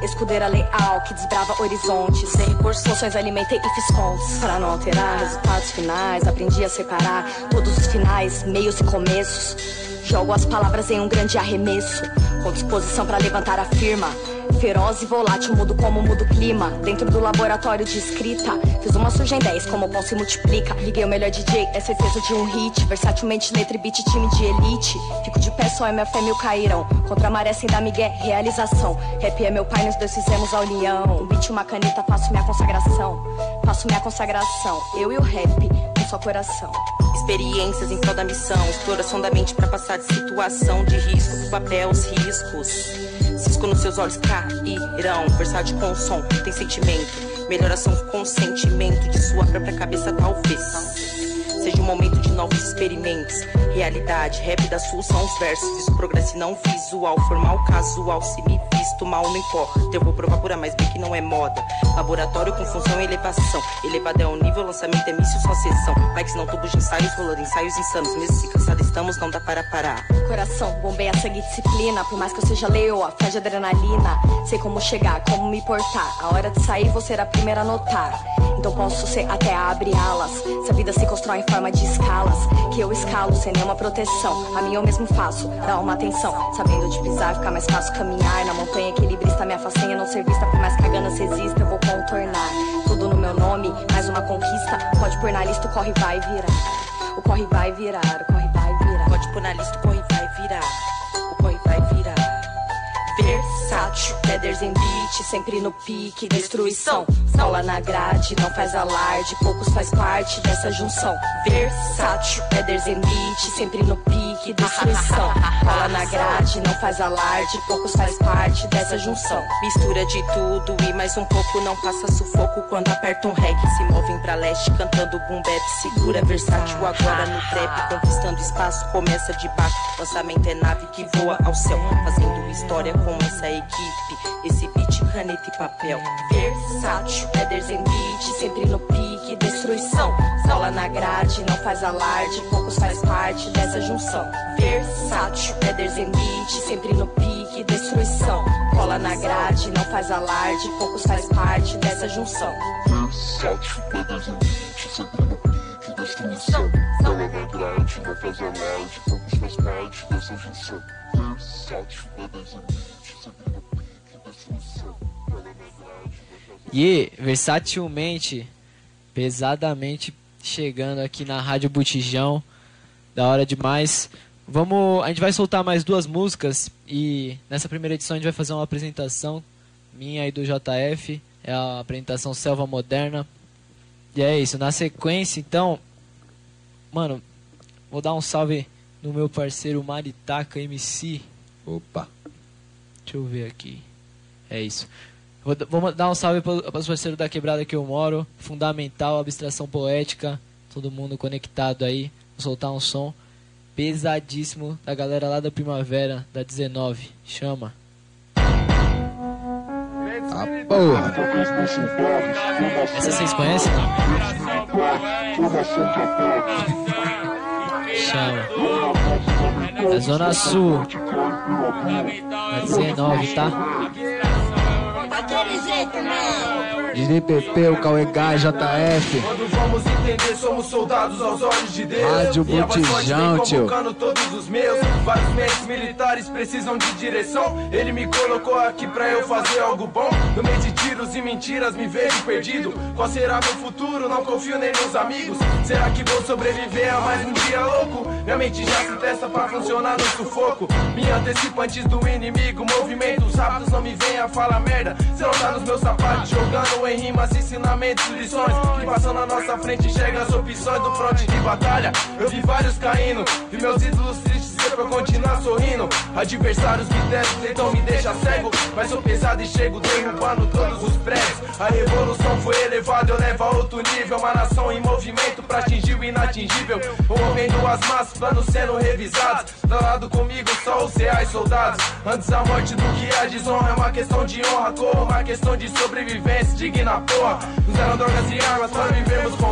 Escudeira leal que desbrava horizontes. Sem recursos, funções alimentei e fiz contas. Pra não alterar resultados finais, aprendi a separar todos os finais, meios e começos. Jogo as palavras em um grande arremesso. Com disposição pra levantar a firma. Feroz e volátil, mudo como mudo clima. Dentro do laboratório de escrita, fiz uma surge em 10, como o pão se multiplica. Liguei o melhor DJ, é certeza de um hit. Versatilmente, letra e beat, time de elite. Fico de pé, só MF mil cairão. Contra a maré sem dar migué, realização. Rap é meu pai, nós dois fizemos a união. Um beat, uma caneta, faço minha consagração. Faço minha consagração. Eu e o rap, um só coração. Experiências em prol da missão, exploração da mente pra passar de situação de risco pro papel, os riscos. Cisco nos seus olhos cairão, versátil com som, tem sentimento. Melhoração com sentimento de sua própria cabeça, talvez. Seja um momento de novos experimentos. Realidade, rap da sul são os versos. Isso progresso não visual, formal, casual. Se me visto mal, não importa. Eu vou provar pura, mas bem que não é moda. Laboratório com função e elevação. Elevado é o nível, lançamento é míssil, só sessão. Likes não tubos de ensaios, rolando ensaios insanos. Mesmo se cansado estamos, não dá para parar. Coração, bombeia sangue disciplina. Por mais que eu seja leoa, de adrenalina. Sei como chegar, como me portar. A hora de sair, vou ser a primeira a notar. Então posso ser até abrir alas. Se a vida se constrói em forma de escalas, que eu escalo sem nenhuma proteção. A mim eu mesmo faço, dá uma atenção. Sabendo de pisar, fica mais fácil caminhar. Na montanha equilibrista, minha façanha não ser vista. Por mais que a ganância exista, eu vou contornar. Tudo no meu nome, mais uma conquista. Pode pôr na lista, o corre vai virar. O corre vai virar, o corre vai virar. Pode pôr na lista, o corre vai virar. O corre vai virar. Versátil, Peders em beat, sempre no pique, destruição. Cola na grade, não faz alarde, poucos faz parte dessa junção. Versátil, Peders em beat, sempre no pique, destruição. Cola na grade, não faz alarde, poucos faz parte dessa junção. Mistura de tudo e mais um pouco, não passa sufoco quando aperta um rec. Se movem pra leste, cantando boom bap, segura versátil agora no trap, conquistando espaço, começa de baixo. Lançamento é nave que voa ao céu, fazendo história com essa equipe. Esse beat, caneta e papel. Versátil, Peders em beat, sempre no pique, destruição. Cola na grade, não faz alarde, poucos faz parte dessa junção. Versátil, Peders em beat, sempre no pique, destruição. Cola na grade, não faz alarde, poucos faz parte dessa junção. Versátil, pedras em beat, sempre no pique, destruição. Cola na grade, não faz alarde, poucos faz parte dessa junção. Versátil, pedras em beat, sempre no pique, destruição. Cola na grade, não faz E versatilmente, pesadamente chegando aqui na Rádio Botijão. Da hora demais. Vamos, a gente vai soltar mais duas músicas e nessa primeira edição a gente vai fazer uma apresentação minha e do JF, é a apresentação Selva Moderna. E é isso, na sequência, então, mano, vou dar um salve no meu parceiro Maritaca MC. Opa. Deixa eu ver aqui. É isso. Vou, vou dar um salve para os parceiros da quebrada que eu moro. Fundamental, abstração poética. Todo mundo conectado aí. Vou soltar um som pesadíssimo da galera lá da Primavera, da 19. Chama. Ah, porra. Essa vocês conhecem? Chama. Da Zona Sul. Da 19, tá? DDPP, o Cauê JF. Vamos entender, somos soldados aos olhos de Deus. Rádio e Botijão, tio. todos os meus. Vários meios militares precisam de direção. Ele me colocou aqui pra eu fazer algo bom. No meio de tiros e mentiras, me vejo perdido. Qual será meu futuro? Não confio nem nos amigos. Será que vou sobreviver a mais um dia louco? Minha mente já se testa pra funcionar no sufoco. Me antecipo antes do inimigo. Movimentos rápidos não me venha falar merda. Cê não tá nos meus sapatos, jogando em rimas, ensinamentos, lições. Que passam na nossa frente, enxerga as opções do fronte de batalha. Eu vi vários caindo, vi meus ídolos tristes pra eu continuar sorrindo. Adversários me testam, tentam me deixar cego. Mas sou pesado e chego derrubando todos os prédios. A revolução foi elevada, eu levo a outro nível. Uma nação em movimento pra atingir o inatingível. Movendo as massas, planos sendo revisados. Do lado comigo, só os reais soldados. Antes a morte do que a desonra é uma questão de honra. Como uma questão de sobrevivência, digna porra. Usaram drogas e armas para vivermos com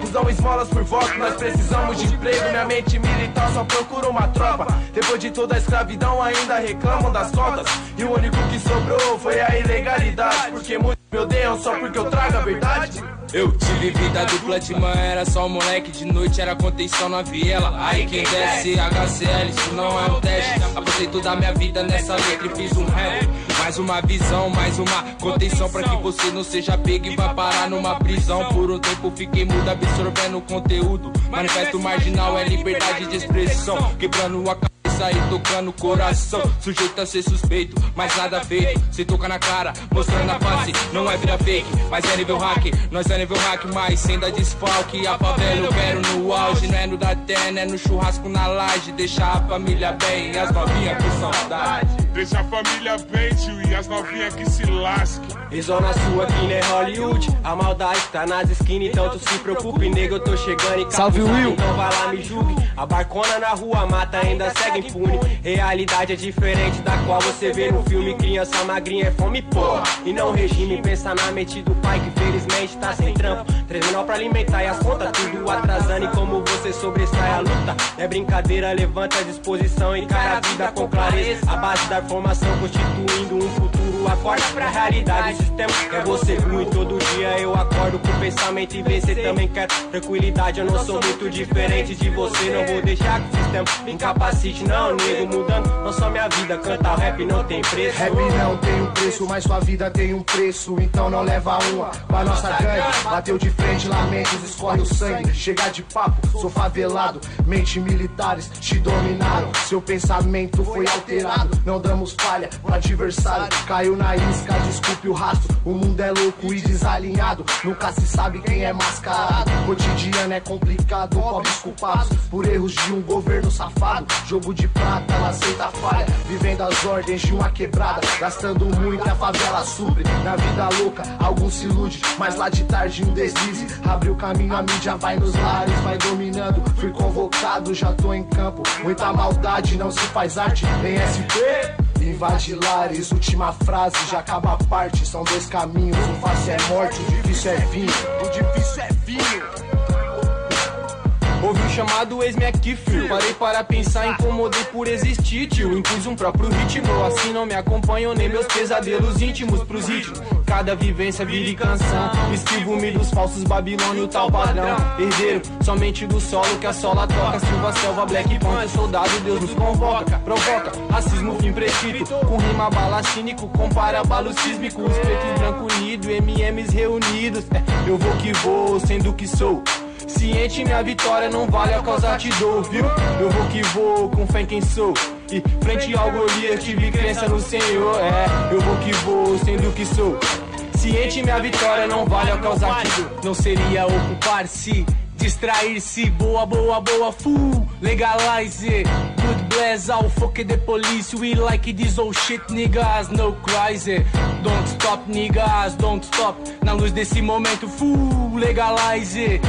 Nos dão esmolas por voto, nós precisamos de emprego. Minha mente militar só procura uma tropa. Depois de toda a escravidão, ainda reclamam das cotas. E o único que sobrou foi a ilegalidade. Porque muitos me odeiam só porque eu trago a verdade. Eu tive vida dupla de manhã, era só um moleque, de noite era contenção na viela. Aí quem desce HCL, isso não é um teste. Apostei toda a minha vida nessa letra e fiz um rap. Mais uma visão, mais uma contenção pra que você não seja pego e vá parar numa prisão. Por um tempo fiquei mudo absorvendo o conteúdo. Manifesto marginal é liberdade de expressão, quebrando a e tocando o coração. Sujeito a ser suspeito, mas nada feito. Se toca na cara, mostrando a face, não é vira fake, mas é nível hack. Nós é nível hack, mas sem dar desfalque. A favela eu quero no auge, não é no da terra, é no churrasco na laje. Deixar a família bem e as novinhas com saudade. Deixa a família bem, tio, e as novinhas que se lasquem. E zona sua aqui não é Hollywood. A maldade tá nas esquinas, então tu se preocupe, nego. Eu tô chegando e Salve, Will. Então vai lá, me julgue. A barcona na rua mata, ainda segue impune. Realidade é diferente da qual você vê no filme. Criança magrinha é fome, porra. E não regime, pensa na mente do pai que felizmente tá sem trampo. Treinando pra alimentar e as contas tudo atrasando. E como você sobressai a luta. É brincadeira, levanta a disposição, encara a vida com clareza. A base da formação constituindo um futuro. Acorda pra realidade, sistema é você ruim. Todo dia eu acordo com o pensamento e vencer também quero tranquilidade. Eu não sou muito diferente de você, não vou deixar que o sistema me incapacite. Não, nego, mudando não só minha vida. Cantar rap não tem preço. Rap não tem um preço, mas sua vida tem um preço. Então não leva uma pra nossa gangue. Bateu de frente, lamentos, escorre o sangue. Chegar de papo, sou favelado. Mente militares te dominaram. Seu pensamento foi alterado. Não damos falha pro adversário. Caiu na isca, desculpe o rastro. O mundo é louco e desalinhado. Nunca se sabe quem é mascarado. Cotidiano é complicado, pobres culpados por erros de um governo safado. Jogo de prata, ela aceita falha. Vivendo as ordens de uma quebrada. Gastando muito a favela supre. Na vida louca, alguns se ilude. Mas lá de tarde um deslize. Abre o caminho, a mídia vai nos lares, vai dominando. Fui convocado, já tô em campo. Muita maldade, não se faz arte. Em SP. Invade lares, última frase, já acaba a parte. São dois caminhos, o fácil é morte, o difícil é vinho. O difícil é vinho. Ouvi o chamado ex-me aqui, frio. Parei para pensar, incomodei por existir, tio. Impus um próprio ritmo, assim não me acompanham nem meus pesadelos íntimos pros ritmos. Cada vivência vira e canção. Esquivo-me dos falsos babilônio, tal padrão. Herdeiro, somente do solo que a sola toca. Silva, selva, black punk, soldado, Deus nos convoca. Provoca, racismo, fim prescrito. Com rima bala cínico, compara balo sísmico. Os pretos e branco unido, MMs reunidos. É, eu vou que vou, sendo que sou. Ciente, minha vitória não vale a causa te dou, viu? Eu vou que vou, com fé em quem sou. E frente ao Golias tive crença no Senhor, é. Eu vou que vou, sendo que sou. Ciente, minha vitória não vale a causa te dou. Não seria ocupar-se, distrair-se. Boa, boa, boa, full. Legalize. Good bless all fuck the police. We like this old shit, niggas. No crazy. Don't stop, niggas. Don't stop. Na luz desse momento, full. Legalize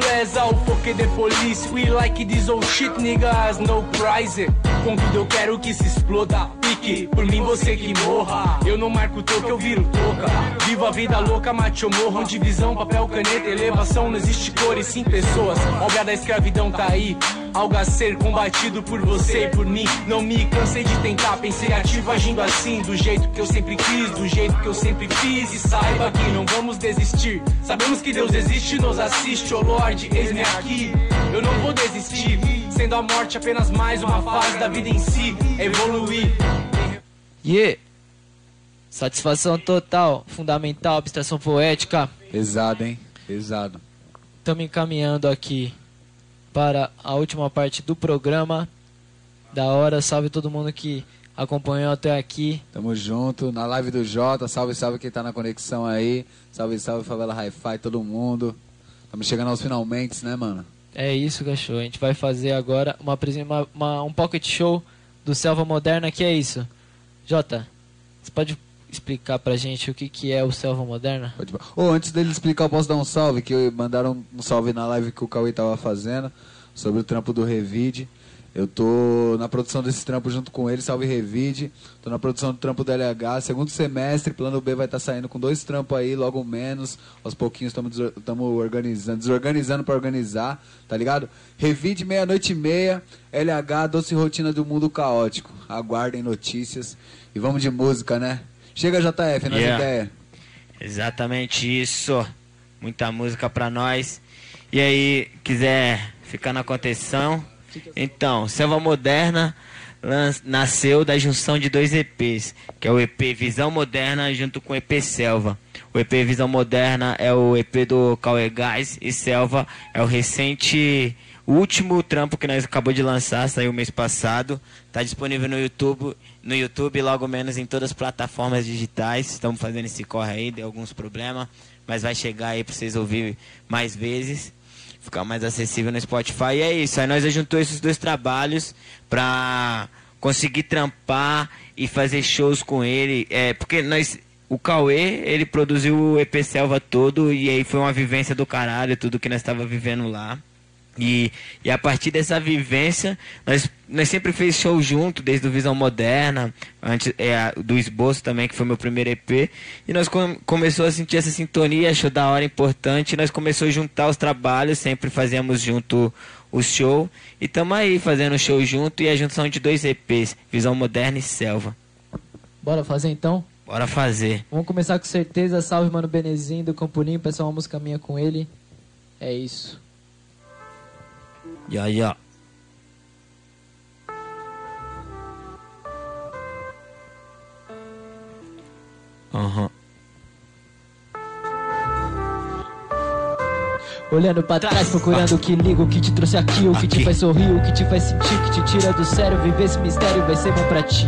bless all fuck the police. We like this old shit, niggas. No crazy. Contudo, eu quero que se exploda. Pique, por mim você que morra. Eu não marco toque, eu viro toca. Vivo a vida louca, mate ou morram. Divisão, papel, caneta, elevação. Não existe cores, sim pessoas. Obra da escravidão tá aí. Algo a ser combatido por você e por mim. Não me cansei de tentar, pensei ativo agindo assim. Do jeito que eu sempre quis, do jeito que eu sempre fiz. E saiba que não vamos desistir. Sabemos que Deus existe, nos assiste. Oh Lorde, eis-me aqui. Eu não vou desistir. Sendo a morte apenas mais uma fase da vida em si. Evoluir. Yeah. Satisfação total, fundamental, abstração poética. Pesado, hein? Pesado. Estamos encaminhando aqui para a última parte do programa. Da hora, salve todo mundo que acompanhou até aqui. Tamo junto, na live do Jota, salve, salve quem tá na conexão aí. Salve, salve Favela Hi-Fi, todo mundo. Estamos chegando aos finalmente, né, mano? É isso, cachorro. A gente vai fazer agora uma, uma, uma- um pocket show do Selva Moderna, que é isso. Jota, você pode explicar pra gente o que, que é o Selva Moderna? Pode... Ô, antes dele explicar, eu posso dar um salve, que mandaram um salve na live que o Cauê tava fazendo, sobre o trampo do Revide. Eu tô na produção desse trampo junto com ele, salve Revide. Tô na produção do trampo do LH, segundo semestre, plano B vai estar saindo com dois trampos aí, logo menos. Aos pouquinhos estamos organizando, desorganizando para organizar, tá ligado? Revide meia-noite e meia, LH, doce rotina do mundo caótico. Aguardem notícias e vamos de música, né? Chega JF, nas Yeah. ideias. Exatamente isso. Muita música pra nós. E aí, quiser ficar na contenção? Então, Selva Moderna nasceu da junção de dois EPs, que é o EP Visão Moderna junto com o EP Selva. O EP Visão Moderna é o EP do Cauê Gás e Selva é o recente o último trampo que nós acabou de lançar, saiu mês passado. Tá disponível no YouTube, no YouTube logo menos em todas as plataformas digitais. Estamos fazendo esse corre aí, deu alguns problemas, mas vai chegar aí para vocês ouvir mais vezes, ficar mais acessível no Spotify. E é isso, aí nós juntou esses dois trabalhos pra conseguir trampar e fazer shows com ele, é, porque nós o Cauê, ele produziu o EP Selva todo e aí foi uma vivência do caralho, tudo que nós estava vivendo lá. E, e a partir dessa vivência, nós, nós sempre fez show junto, desde o Visão Moderna, antes é, do Esboço também, que foi meu primeiro EP. E nós com, começou a sentir essa sintonia, achou da hora importante. Nós começou a juntar os trabalhos, sempre fazíamos junto o show. E estamos aí fazendo show junto e a junção de dois EPs, Visão Moderna e Selva. Bora fazer então? Bora fazer. Vamos começar com certeza. Salve, mano Benezinho do Campo Limpo. Essa é uma música minha com ele. É isso. Ya, ya. Aham. Olhando pra trás, procurando o que liga, o que te trouxe aqui, o que te faz sorrir, o que te faz sentir, o que te tira do sério. Viver esse mistério vai ser bom pra ti.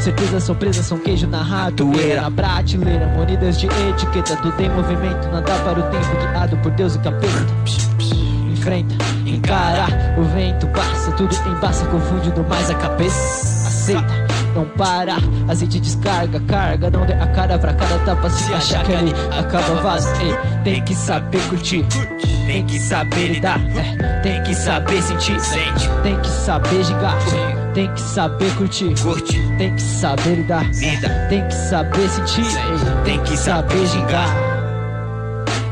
Certezas são presas, são queijo na ratoeira, na prateleira, munidas de etiqueta. Tudo em movimento, nada para o tempo, guiado por Deus e capeta. Enfrenta, encara, o vento passa, tudo embaça, confundindo mais a cabeça. Aceita. Não para, azeite descarga, carga, não dê a cara pra cada tapa se achar que ali acaba vaso. Ei, tem que saber curtir, tem que saber lidar, é, tem que saber sentir, sente, tem que saber gigar, tem que saber curtir, curte, tem que saber lidar, vida, tem que saber sentir, ei, tem que saber gingar.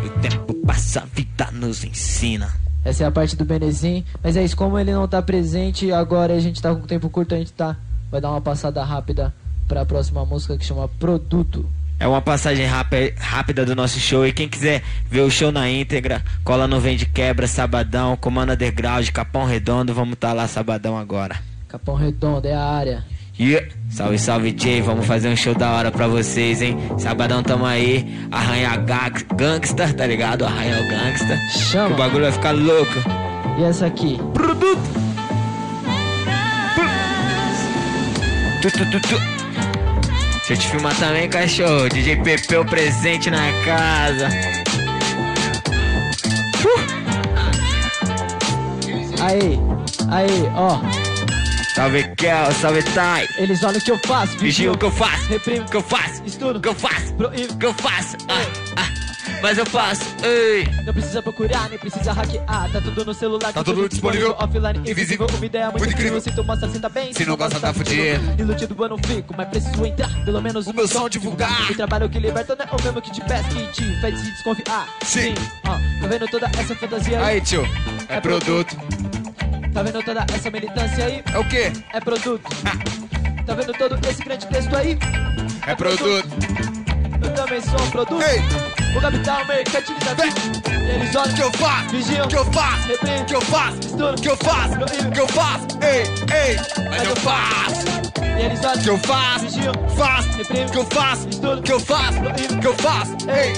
O tempo passa, a vida nos ensina. Essa é a parte do Benezin, mas é isso, como ele não tá presente, agora a gente tá com tempo curto, a gente tá vai dar uma passada rápida para a próxima música que chama Produto. É uma passagem rápida do nosso show. E quem quiser ver o show na íntegra, cola no Vem de Quebra, sabadão, Comando Underground, Capão Redondo. Vamos estar tá lá sabadão agora. Capão Redondo é a área. Yeah. Salve, salve, Jay. Vamos fazer um show da hora pra vocês, hein? Sabadão tamo aí. Arranha Gangsta, tá ligado? Arranha o Gangsta. Chama. o bagulho vai ficar louco. E essa aqui? Produto. Tu, tu, tu, tu. Deixa eu te filmar também, cachorro. DJ Pepeu presente na casa. Uh. Aí, aí, ó. Salve Kel, salve Tai. Eles olham o que eu faço, vigio o que eu faço, reprimo o que eu faço, estudo o que eu faço, proíbo o que eu faço. Ah, ah mas eu faço. Ei. Não precisa procurar, nem precisa hackear. Tá tudo no celular, tá tudo disponível. Offline, invisível. Uma ideia muito, muito incrível. Se tu mostra, senta bem. Se, se não gosta, tá fudido. Iludido eu não fico, mas preciso entrar. Pelo menos o meu som divulgar. O trabalho que liberta não é o mesmo que te pesca e te faz se desconfiar. Sim. Sim. Ó, tá vendo toda essa fantasia aí? Aí, tio. É, é produto. Tá vendo toda essa militância aí? É o quê? É produto. tá vendo todo esse grande texto aí? É, é produto. produto. Eu também sou um produto. Ei. O capital mercantilizador. Eles olham que eu faço, vigiam que eu faço, repreendo que eu faço, estudo, que eu faço, que eu faço. Ei, ei, mas eu faço. E eles olham que eu faço, vigiam, faço, repreendo que eu faço, estudo, que eu faço, que eu faço. Ei,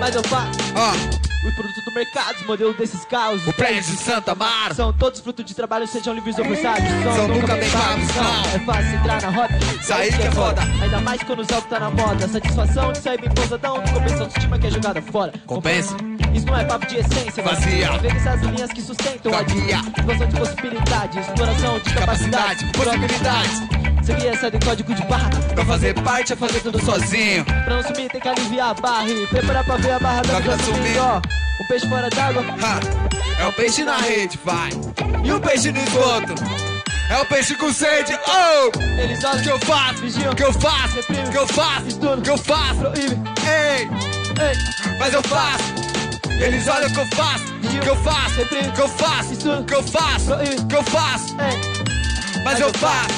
mas eu faço. Ah. Os produtos do mercado, os modelos desses carros. O prédio de Santa Mar. São todos frutos de trabalho, sejam livres ou forçados. São, são nunca bem pagos, não. É fácil entrar na roda. Sair que é foda. Ainda mais quando o Zelco tá na moda. Satisfação de sair bem pousadão. Compensa a autoestima que é jogada fora. Compensa. Isso não é papo de essência, vazia. Vê essas linhas que sustentam a dia. Expansão de possibilidade, exploração de capacidade, possibilidades. Seguir essa de código de barra. Pra fazer parte é fazer tudo sozinho. Pra não sumir tem que aliviar a barra e preparar pra ver a barra da vida sumir. Ó, um peixe fora d'água. É o peixe na rede, vai. E o peixe no esgoto. É o peixe com sede, oh! Eles olham que eu faço, vigiam, que eu faço, reprimo, que eu faço, estudo, que eu faço, proíbe, ei, ei, mas eu faço. Eles olham que eu faço, que eu faço, reprimo, que eu faço, estudo, que eu faço, proíbe, que eu faço, mas eu faço.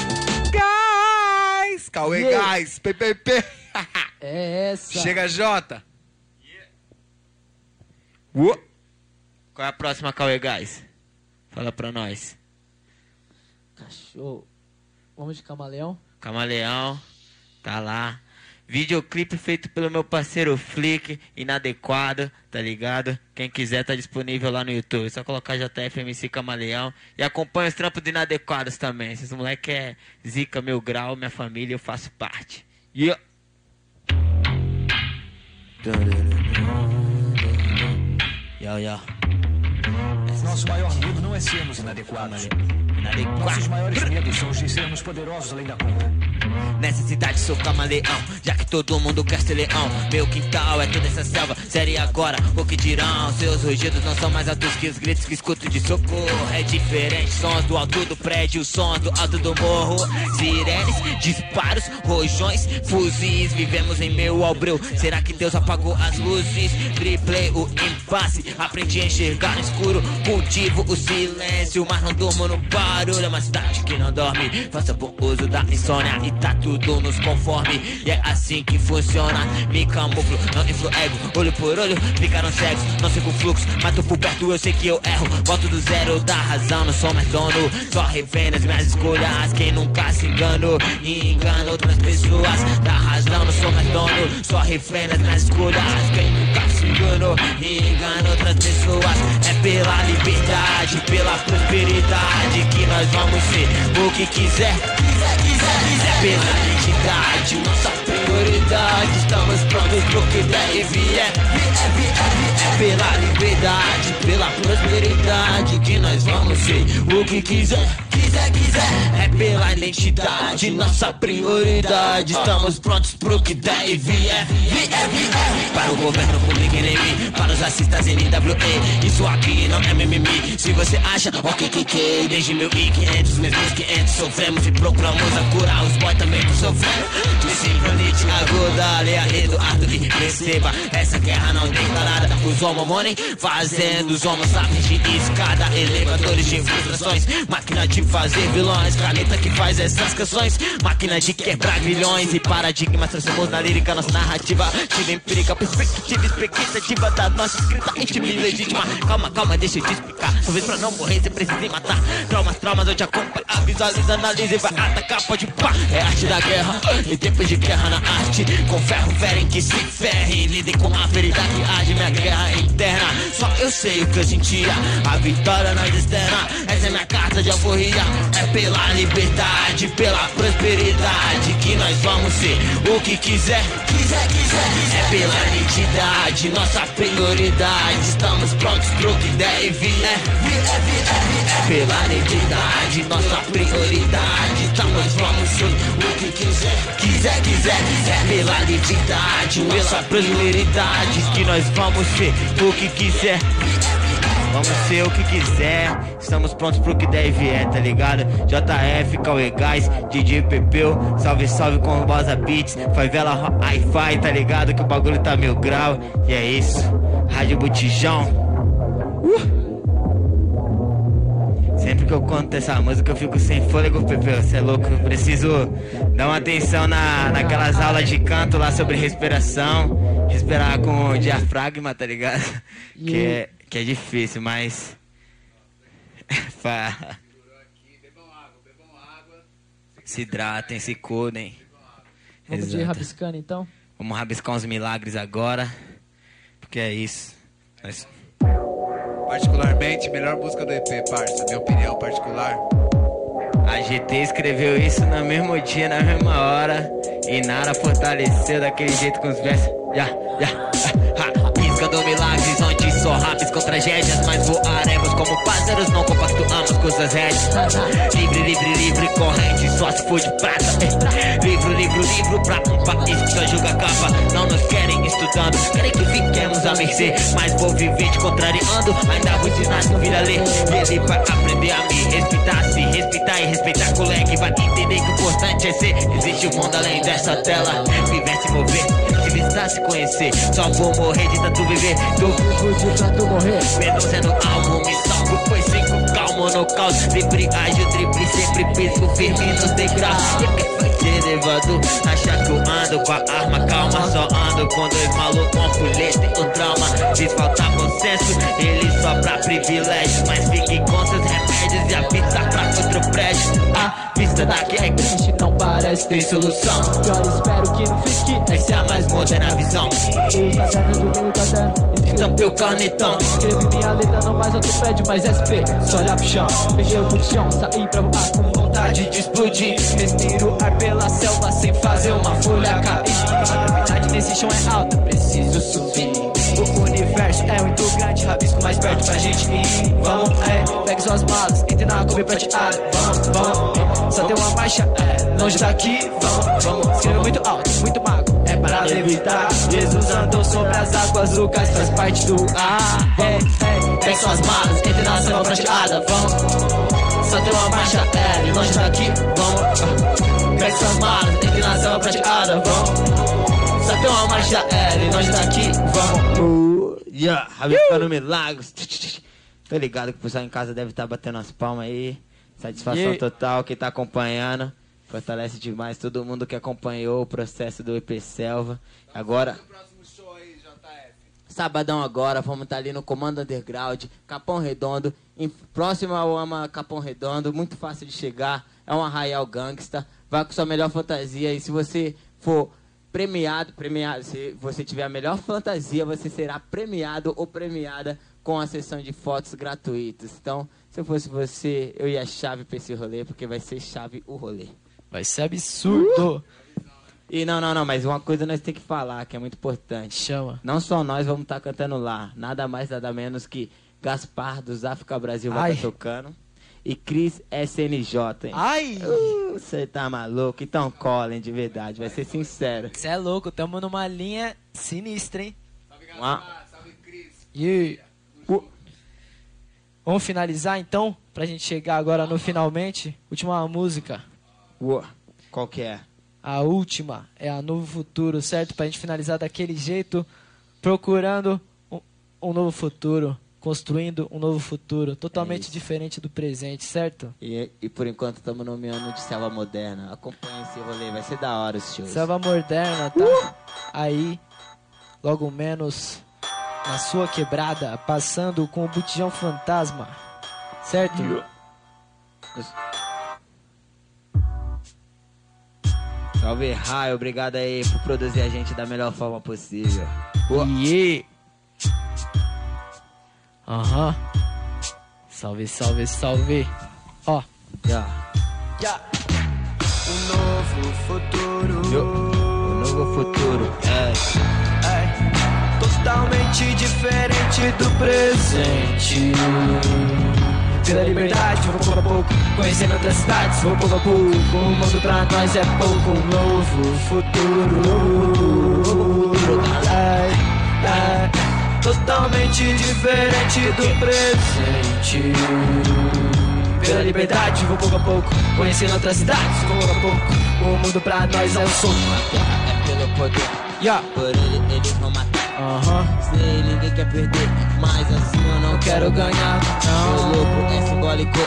Gás, Cauê Yeah. Gás, PPP. É essa. Chega Jota. Uô. Qual é a próxima Cauê Gás? Fala pra nós. Cachorro. Vamos de camaleão? Camaleão, tá lá. Videoclipe feito pelo meu parceiro Flick, inadequado, tá ligado? Quem quiser tá disponível lá no YouTube. É só colocar JFMC Camaleão. E acompanha os trampos de inadequados também. Esses moleque é zica, meu grau, minha família, eu faço parte. Yeah. Yo, yo. Nosso maior medo não é sermos inadequados. Inadequado. Nossos maiores medos são os de sermos poderosos além da conta. Nessa cidade sou camaleão, já que todo mundo quer ser leão. Meu quintal é toda essa selva, série agora, o que dirão? Seus rugidos não são mais altos que os gritos que escuto de socorro. É diferente, sons do alto do prédio, sons do alto do morro. Sirenes, disparos, rojões, fuzis. Vivemos em meu albreu. Será que Deus apagou as luzes? Triplei o impasse, aprendi a enxergar no escuro. Cultivo o silêncio, mas não durmo no barulho. É uma cidade que não dorme. Faça bom uso da insônia tá tudo nos conforme. E é assim que funciona. Me camuflo, não inflo ego. Olho por olho, ficaram cegos. Não sigo fluxo, mato por perto, eu sei que eu erro. Volto do zero da razão, não sou mais dono. Só refém nas minhas escolhas. Quem nunca se enganou e engana outras pessoas. Da razão, não sou mais dono. Só refém nas minhas escolhas. Quem nunca se enganou e engana outras pessoas. É pela liberdade, pela prosperidade que nós vamos ser o que quiser. Pela identidade, nossa prioridade. Estamos prontos pro que der e vier. Pela liberdade, pela prosperidade que nós vamos ser o que quiser. Quiser, quiser. É pela identidade, nossa prioridade. Estamos prontos pro que der e vier. Vier, vier. Para o governo público inimigo, para os racistas NWA. Isso aqui não é mimimi. Se você acha, ok, que que desde 1500, mesmos 500 sofremos e procuramos a curar. Os boys também estão sofrendo. De sincronite aguda, leia Eduardo e perceba. Essa guerra não declarada. Os homo money fazendo os homos lápis de escada. Elevadores de frustrações, máquina de fazer vilões. Caneta que faz essas canções, máquina de quebrar milhões. E paradigmas transformamos na lírica nossa narrativa. Tira empírica, perspectiva expectativa da nossa escrita íntima e legítima. Calma, calma, deixa eu te explicar. Talvez pra não morrer você precise matar. Traumas, traumas, eu te acompanho. Visualiza, analisa e vai atacar, pode pá. É arte da guerra, e tempos de guerra na arte. Com ferro, ferem que se ferre. Lidem com a ferida que age minha guerra interna. Só eu sei o que eu sentia. A vitória nós externa. Essa é minha carta de alforria. É pela liberdade, pela prosperidade que nós vamos ser o que quiser. Quiser, quiser, quiser. É pela identidade, nossa prioridade. Estamos prontos pro que der e vier. É pela identidade, nossa prioridade. Estamos vamos ser o que quiser. Quiser, quiser. É pela identidade, nossa prioridade que nós vamos ser o que quiser. Vamos ser o que quiser, estamos prontos pro que der e vier, tá ligado? JF, Cauê Gás, DJ Pepeu, salve salve com Bosa Beats, Favela Hi-Fi, tá ligado? Que o bagulho tá mil grau, e é isso, Rádio Botijão. Uh! Sempre que eu conto essa música eu fico sem fôlego, Pepeu, cê é louco, eu preciso dar uma atenção na, naquelas aulas de canto lá sobre respiração, respirar com o diafragma, tá ligado? Que é, que é difícil, mas. Se hidratem, se cuidem. Vamos de Exato. rabiscando então? Vamos rabiscar uns milagres agora. Porque é isso. Nós- Particularmente, melhor música do EP, parça. Minha opinião particular. A GT escreveu isso no mesmo dia, na mesma hora. E Nara fortaleceu daquele jeito com os versos. Já, já, Piscando milagres, onde só rabiscam tragédias. Mas voaremos como pássaros, não compactuamos com suas rédeas. Livre, livre, livre, corrente, só se for de prata. Livro, livro, livro, pra um país que só julga capa. Não nos querem estudando, querem que fiquemos à mercê. Mas vou viver te contrariando, ainda vou ensinar sua vida a ler. Ele vai aprender a me respeitar, se respeitar e respeitar colega. E vai entender que o importante é ser. Existe um mundo além dessa tela, viver se mover. Visitar, se conhecer, só vou morrer de tanto viver. Vivo de tanto morrer. Menos sendo algo, me salvo, pois cinco no caos. Livre, ágil, drible, sempre piso firme. E vai ser levado? Achar que eu ando com a arma calma. Só ando com dois malucos, com colete e um trauma. Fiz faltar consenso, ele só pra privilégios. Mas fique com seus remédios e a pista pra outro prédio. A pista daqui é grande, não parece ter solução. Eu espero que não fique, essa é a mais moderna visão. O caderno do meu caderno. Estampei o canetão. Escrevi minha letra no mais alto prédio, mas SP, só olhar pro chão. Fechei o chão, saí pra voar com vontade de explodir. Respiro ar pela selva sem fazer uma folha cair. A gravidade nesse chão é alta, preciso subir. O universo é muito grande, rabisco mais perto pra gente ir. Vamos, é, pegue suas malas, entre na Kombi prateada. Vamos, vamos, só tem uma marcha, é, longe daqui, vamos, vamos. Escreveu muito alto, muito mago, é para levitar. Jesus andou sobre as águas, o gás faz parte do ar. É, é, pegue suas malas, entre na selva prateada, vamos. Só tem uma marcha, é, longe daqui, vamos. Pegue suas malas, entre na selva prateada, vamos. Só tem uma marcha, é, longe daqui, vamos. Uh, yeah, Rabicando Milagres. Tô ligado que o pessoal em casa deve estar batendo as palmas aí. Satisfação Yeah. total, quem tá acompanhando. Fortalece demais todo mundo que acompanhou o processo do EP Selva. Agora. Sabadão agora, vamos estar ali no Comando Underground, Capão Redondo, em, próximo ao Ama Capão Redondo, muito fácil de chegar, é um arraial gangsta, vai com sua melhor fantasia e se você for premiado, premiado, se você tiver a melhor fantasia, você será premiado ou premiada com a sessão de fotos gratuitas. Então, se eu fosse você, eu ia chave pra esse rolê, porque vai ser chave o rolê. Vai ser absurdo. E não, não, não, mas uma coisa nós temos que falar, que é muito importante. Chama. Não só nós vamos estar cantando lá, nada mais, nada menos que Gaspar dos África Brasil vai Ai. estar tocando. E Cris SNJ, hein? Ai! Uh, Você tá maluco? Então colhem de verdade, vai ser sincero. Você é louco, tamo numa linha sinistra, hein? Uma- E vamos finalizar então, pra gente chegar agora no finalmente. Última música. Uou, Qual que é? A última é a Novo Futuro, certo? Pra gente finalizar daquele jeito, procurando um, um novo futuro, construindo um novo futuro, totalmente isso. diferente do presente, certo? E, e por enquanto estamos nomeando de selva moderna. Acompanhe esse rolê, vai ser da hora os shows. Selva moderna, tá? Aí, logo menos na sua quebrada, passando com o botijão fantasma, certo? Salve Raio, obrigado aí por produzir a gente da melhor forma possível. Yeah. Aham. Salve, salve, salve. Ó. Yeah. Um novo futuro. Yo. O novo futuro. É. É, totalmente diferente do presente. Pela liberdade, vou pouco a pouco, conhecendo outras cidades, vou pouco a pouco. O mundo pra nós é pouco, um novo futuro. Totalmente diferente do presente. Pela liberdade, vou pouco a pouco, conhecendo outras cidades, vou pouco a pouco. O mundo pra nós é o som. É pelo poder. Yeah. Por ele, eles vão matar. Aham. Sei, ninguém quer perder. Mas assim eu não quero ganhar. Meu louco é simbólico.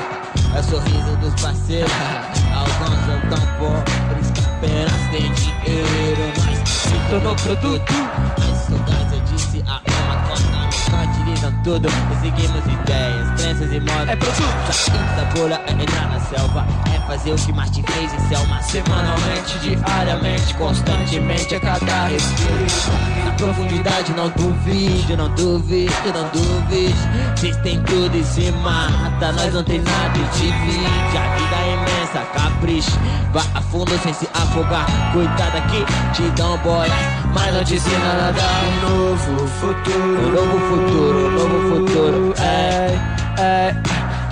É sorriso dos parceiros. Alguns são tão pobres que apenas têm dinheiro. Mas se tornou produto. Mas saudades, eu disse a uma costa. Mercantilizam tudo e seguimos ideias, crenças e modas. É produto. Sair da bolha é entrar na selva. É fazer o que mais te fez em selma. Semanalmente, diariamente, constantemente a cada respiro. Profundidade, não duvide, não duvide, não duvide. Vocês têm tudo e se mata, nós não tem nada e divide. A vida é imensa, capricho. Vá a fundo sem se afogar. Cuidado aqui, te dão boia, mas não te ensina nada. Um novo futuro. O novo futuro, o novo futuro. É, é,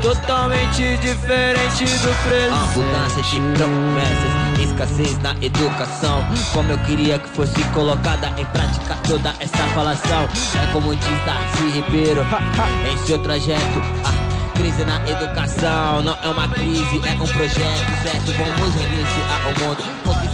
totalmente diferente do Abundância de presente. promessas, escassez na educação. Como eu queria que fosse colocada em prática toda essa falação. É como diz Darcy Ribeiro em seu trajeto. A crise na educação não é uma crise, é um projeto certo. Vamos reiniciar o mundo.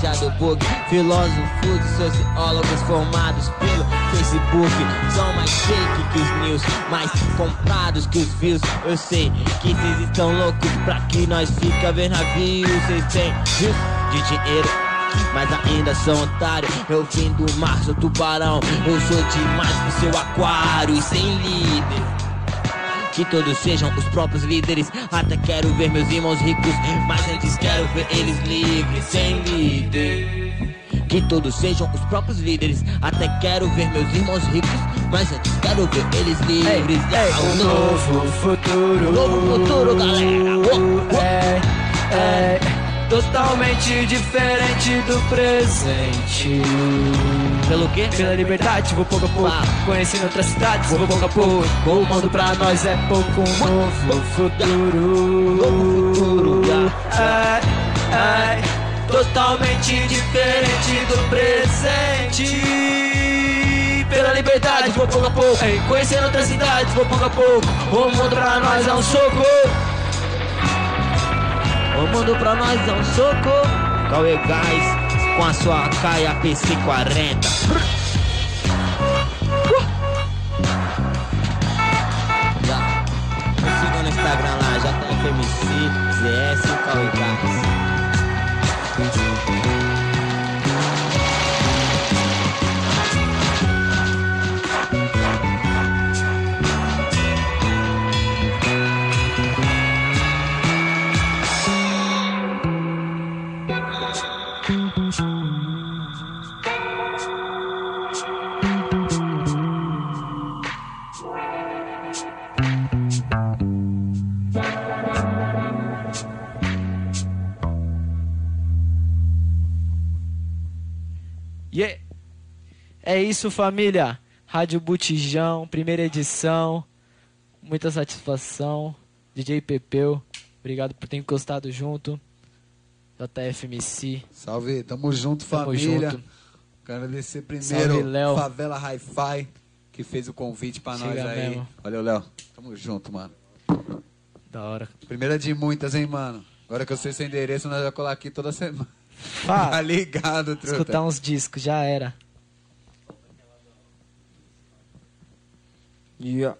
Planejar do bug, filósofos e sociólogos formados pelo Facebook são mais fake que os news, mais comprados que os views. Eu sei que vocês estão loucos pra que nós fica vendo navios. Vocês têm rios de dinheiro. Mas ainda são otário, eu vim do mar, sou tubarão Eu sou demais pro seu aquário e sem líder que todos sejam os próprios líderes. Até quero ver meus irmãos ricos, mas antes quero ver eles livres, sem líder. Que todos sejam os próprios líderes. Até quero ver meus irmãos ricos, mas antes quero ver eles livres. É Um novo futuro. novo futuro, galera. Oh, oh. É, é, Totalmente diferente do presente. Pelo quê? Pela liberdade, vou pouco a pouco. Conhecendo outras cidades, vou pouco a pouco. O mundo pra nós é pouco novo futuro. Ai, ai, totalmente diferente do presente. Pela liberdade, vou pouco a pouco. Conhecendo outras cidades, vou pouco a pouco. O mundo pra nós é um soco. O mundo pra nós é um soco. Cauê Gás com a sua Caia PC40. Já. Me siga no Instagram lá, JFMC, ZS e Cauê Gás. Isso, família. Rádio Botijão, primeira edição. Muita satisfação. DJ Pepeu, obrigado por ter encostado junto. JFMC. Salve, tamo junto, Tamo família. junto. Quero agradecer Salve, primeiro Léo. Favela Hi-Fi, que fez o convite pra nós Chega aí. mesmo. Valeu, Léo. Tamo junto, mano. Da hora. Primeira de muitas, hein, mano. Agora que eu sei seu endereço, nós vamos colar aqui toda semana. Fala. tá ligado, truta. Escutar uns discos, já era. E ó,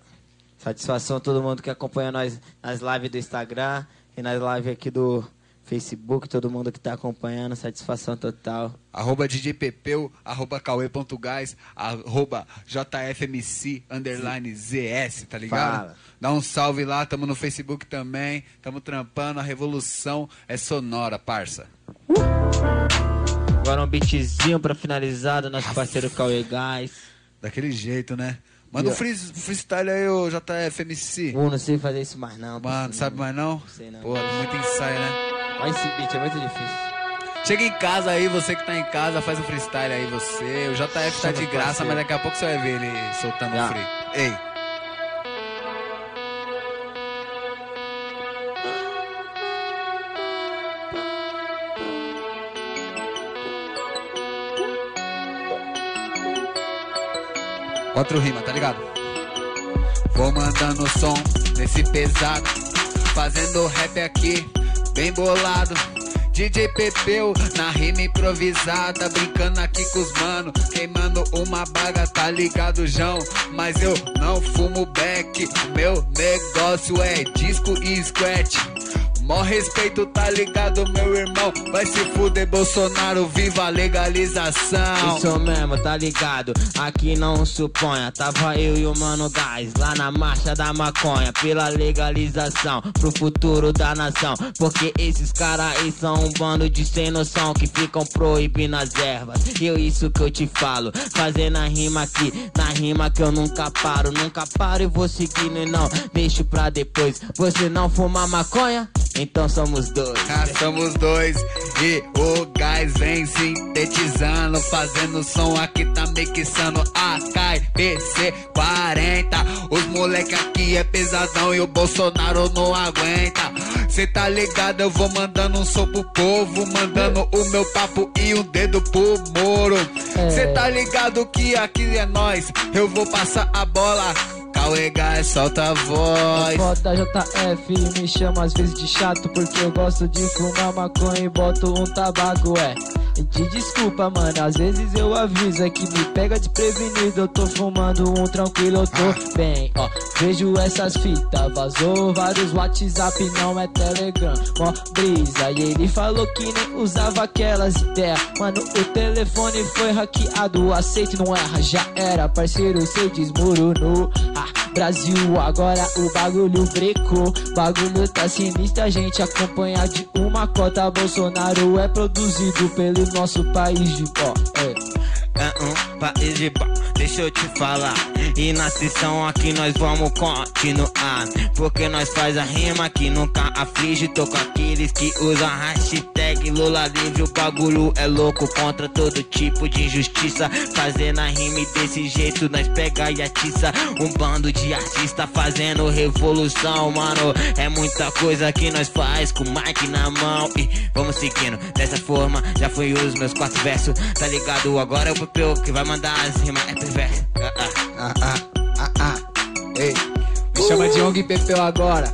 satisfação a todo mundo que acompanha nós nas lives do Instagram e nas lives aqui do Facebook, todo mundo que tá acompanhando, satisfação total. Arroba DJ Pepeu, arroba Cauê.gás, arroba JFMC, underline ZS, tá ligado? Fala. Dá um salve lá, tamo no Facebook também, tamo trampando, a revolução é sonora, parça. Agora um beatzinho pra finalizar do nosso parceiro Cauê Gás. Daquele jeito, né? Manda um free- freestyle aí, ô JFMC. Uh, não sei fazer isso mais não. Mano, sabe mais não? sei não. Pô, muito ensaio, né? Olha esse beat, é muito difícil. Chega em casa aí, você que tá em casa, faz um freestyle aí, você. O JF tá de o graça, mas daqui a pouco você vai ver ele soltando o free. Ei. Quatro rima, tá ligado? Vou mandando som nesse pesado, fazendo rap aqui, bem bolado. DJ Pepeu na rima improvisada, brincando aqui com os mano, queimando uma baga, tá ligado, João? Mas eu não fumo beck, meu negócio é disco e scratch. Mó respeito, tá ligado, meu irmão? Vai se fuder, Bolsonaro, viva a legalização. Isso mesmo, tá ligado? Aqui não suponha. Tava eu e o Mano Gás lá na marcha da maconha. Pela legalização, pro futuro da nação. Porque esses caras aí são um bando de sem noção que ficam proibindo as ervas. E eu, isso que eu te falo. Fazendo a rima aqui, na rima que eu nunca paro. Nunca paro e vou seguindo e não deixo pra depois. Você não fuma maconha? Então somos dois. Ah, somos dois e o gás vem sintetizando, fazendo som aqui tá mixando a PC 40. Os moleque aqui é pesadão e o Bolsonaro não aguenta. Cê tá ligado, eu vou mandando um som pro povo, mandando o meu papo e um dedo pro Moro. Cê tá ligado que aqui é nós, eu vou passar a bola. Cauê Gás, solta a voz. Foda JF me chama às vezes de chato porque eu gosto de fumar maconha e boto um tabaco, é. E te desculpa, mano, às vezes eu aviso, é que me pega desprevenido. Eu tô fumando um tranquilo, eu tô bem, ó. Vejo essas fitas, vazou vários WhatsApp, não é Telegram, mó brisa. E ele falou que nem usava aquelas ideias. Mano, o telefone foi hackeado, aceite, não erra, já era, parceiro, cê desmoronou. Ah, Brasil, agora o bagulho brecou. Bagulho tá sinistro, a gente acompanha de uma cota. Bolsonaro é produzido pelo nosso país de pó. É. É um país de pau, deixa eu te falar. E na sessão aqui nós vamos continuar. Porque nós faz a rima que nunca aflige. Tô com aqueles que usam hashtag Lula livre. O bagulho é louco contra todo tipo de injustiça. Fazendo a rima desse jeito nós pega e atiça. Um bando de artistas fazendo revolução, mano. É muita coisa que nós faz com o mic na mão. E vamos seguindo dessa forma. Já foi os meus quatro versos, tá ligado? Agora é o papel que vai mandar as rimas. É perverso. Ah, ah. Ah, ah, ah, ah. Ei, me chama de Ong Pepeu agora.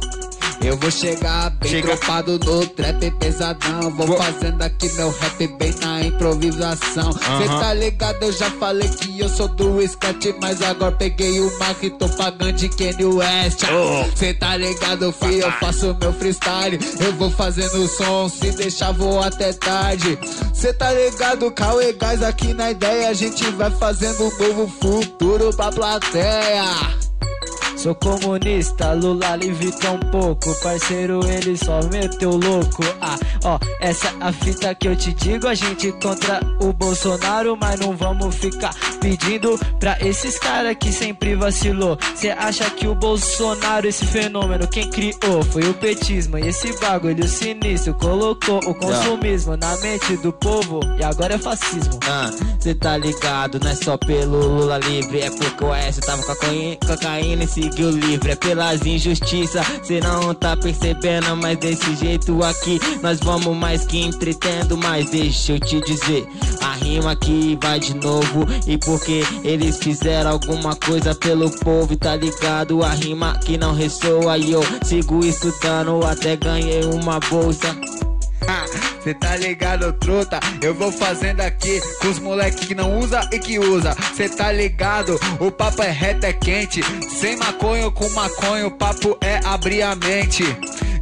Eu vou chegar bem Chega. dropado no trap pesadão. Vou, Vou. fazendo aqui meu rap bem na improvisação. Cê Aham. tá ligado? Eu já falei que eu sou do sketch, mas agora peguei o Mac e tô pagando de Kanye West. Oh. Cê tá ligado, fi? Eu faço meu freestyle. Eu vou fazendo som, se deixar vou até tarde. Cê tá ligado, Cauê Gás aqui na ideia. A gente vai fazendo um novo futuro pra plateia. Sou comunista, Lula livre tão pouco. Parceiro, ele só meteu louco. Ah, ó, essa é a fita que eu te digo. A gente contra o Bolsonaro, mas não vamos ficar pedindo pra esses caras que sempre vacilou. Cê acha que o Bolsonaro, esse fenômeno, quem criou foi o petismo. E esse bagulho sinistro colocou o consumismo na mente do povo. E agora é fascismo. Ah, cê tá ligado, não é só pelo Lula livre, é porque o S tava com a cocaína e seguiu livre, é pelas injustiças, cê não tá percebendo, mas desse jeito aqui nós vamos mais que entretendo, mas deixa eu te dizer, a rima aqui vai de novo, e porque eles fizeram alguma coisa pelo povo, tá ligado, a rima que não ressoa, e eu sigo estudando até ganhei uma bolsa. Cê tá ligado, truta? Eu vou fazendo aqui com os moleque que não usa e que usa. Cê tá ligado? O papo é reto, é quente. Sem maconha ou com maconha, o papo é abrir a mente.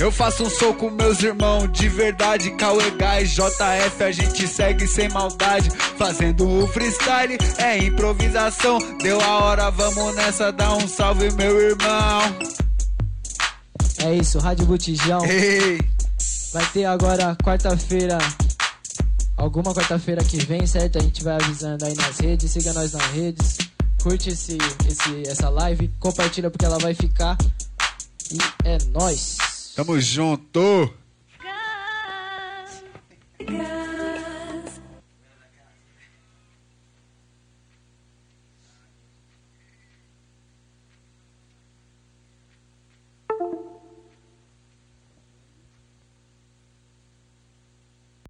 Eu faço um som com meus irmãos de verdade. Cauê Gás, JF, a gente segue sem maldade. Fazendo o freestyle, é improvisação. Deu a hora, vamos nessa, dá um salve, meu irmão. É isso, Rádio Botijão. Ei. Vai ter agora quarta-feira. Alguma quarta-feira que vem, certo? A gente vai avisando aí nas redes. Siga nós nas redes. Curte esse, esse, essa live. Compartilha porque ela vai ficar. E é nóis. Tamo junto.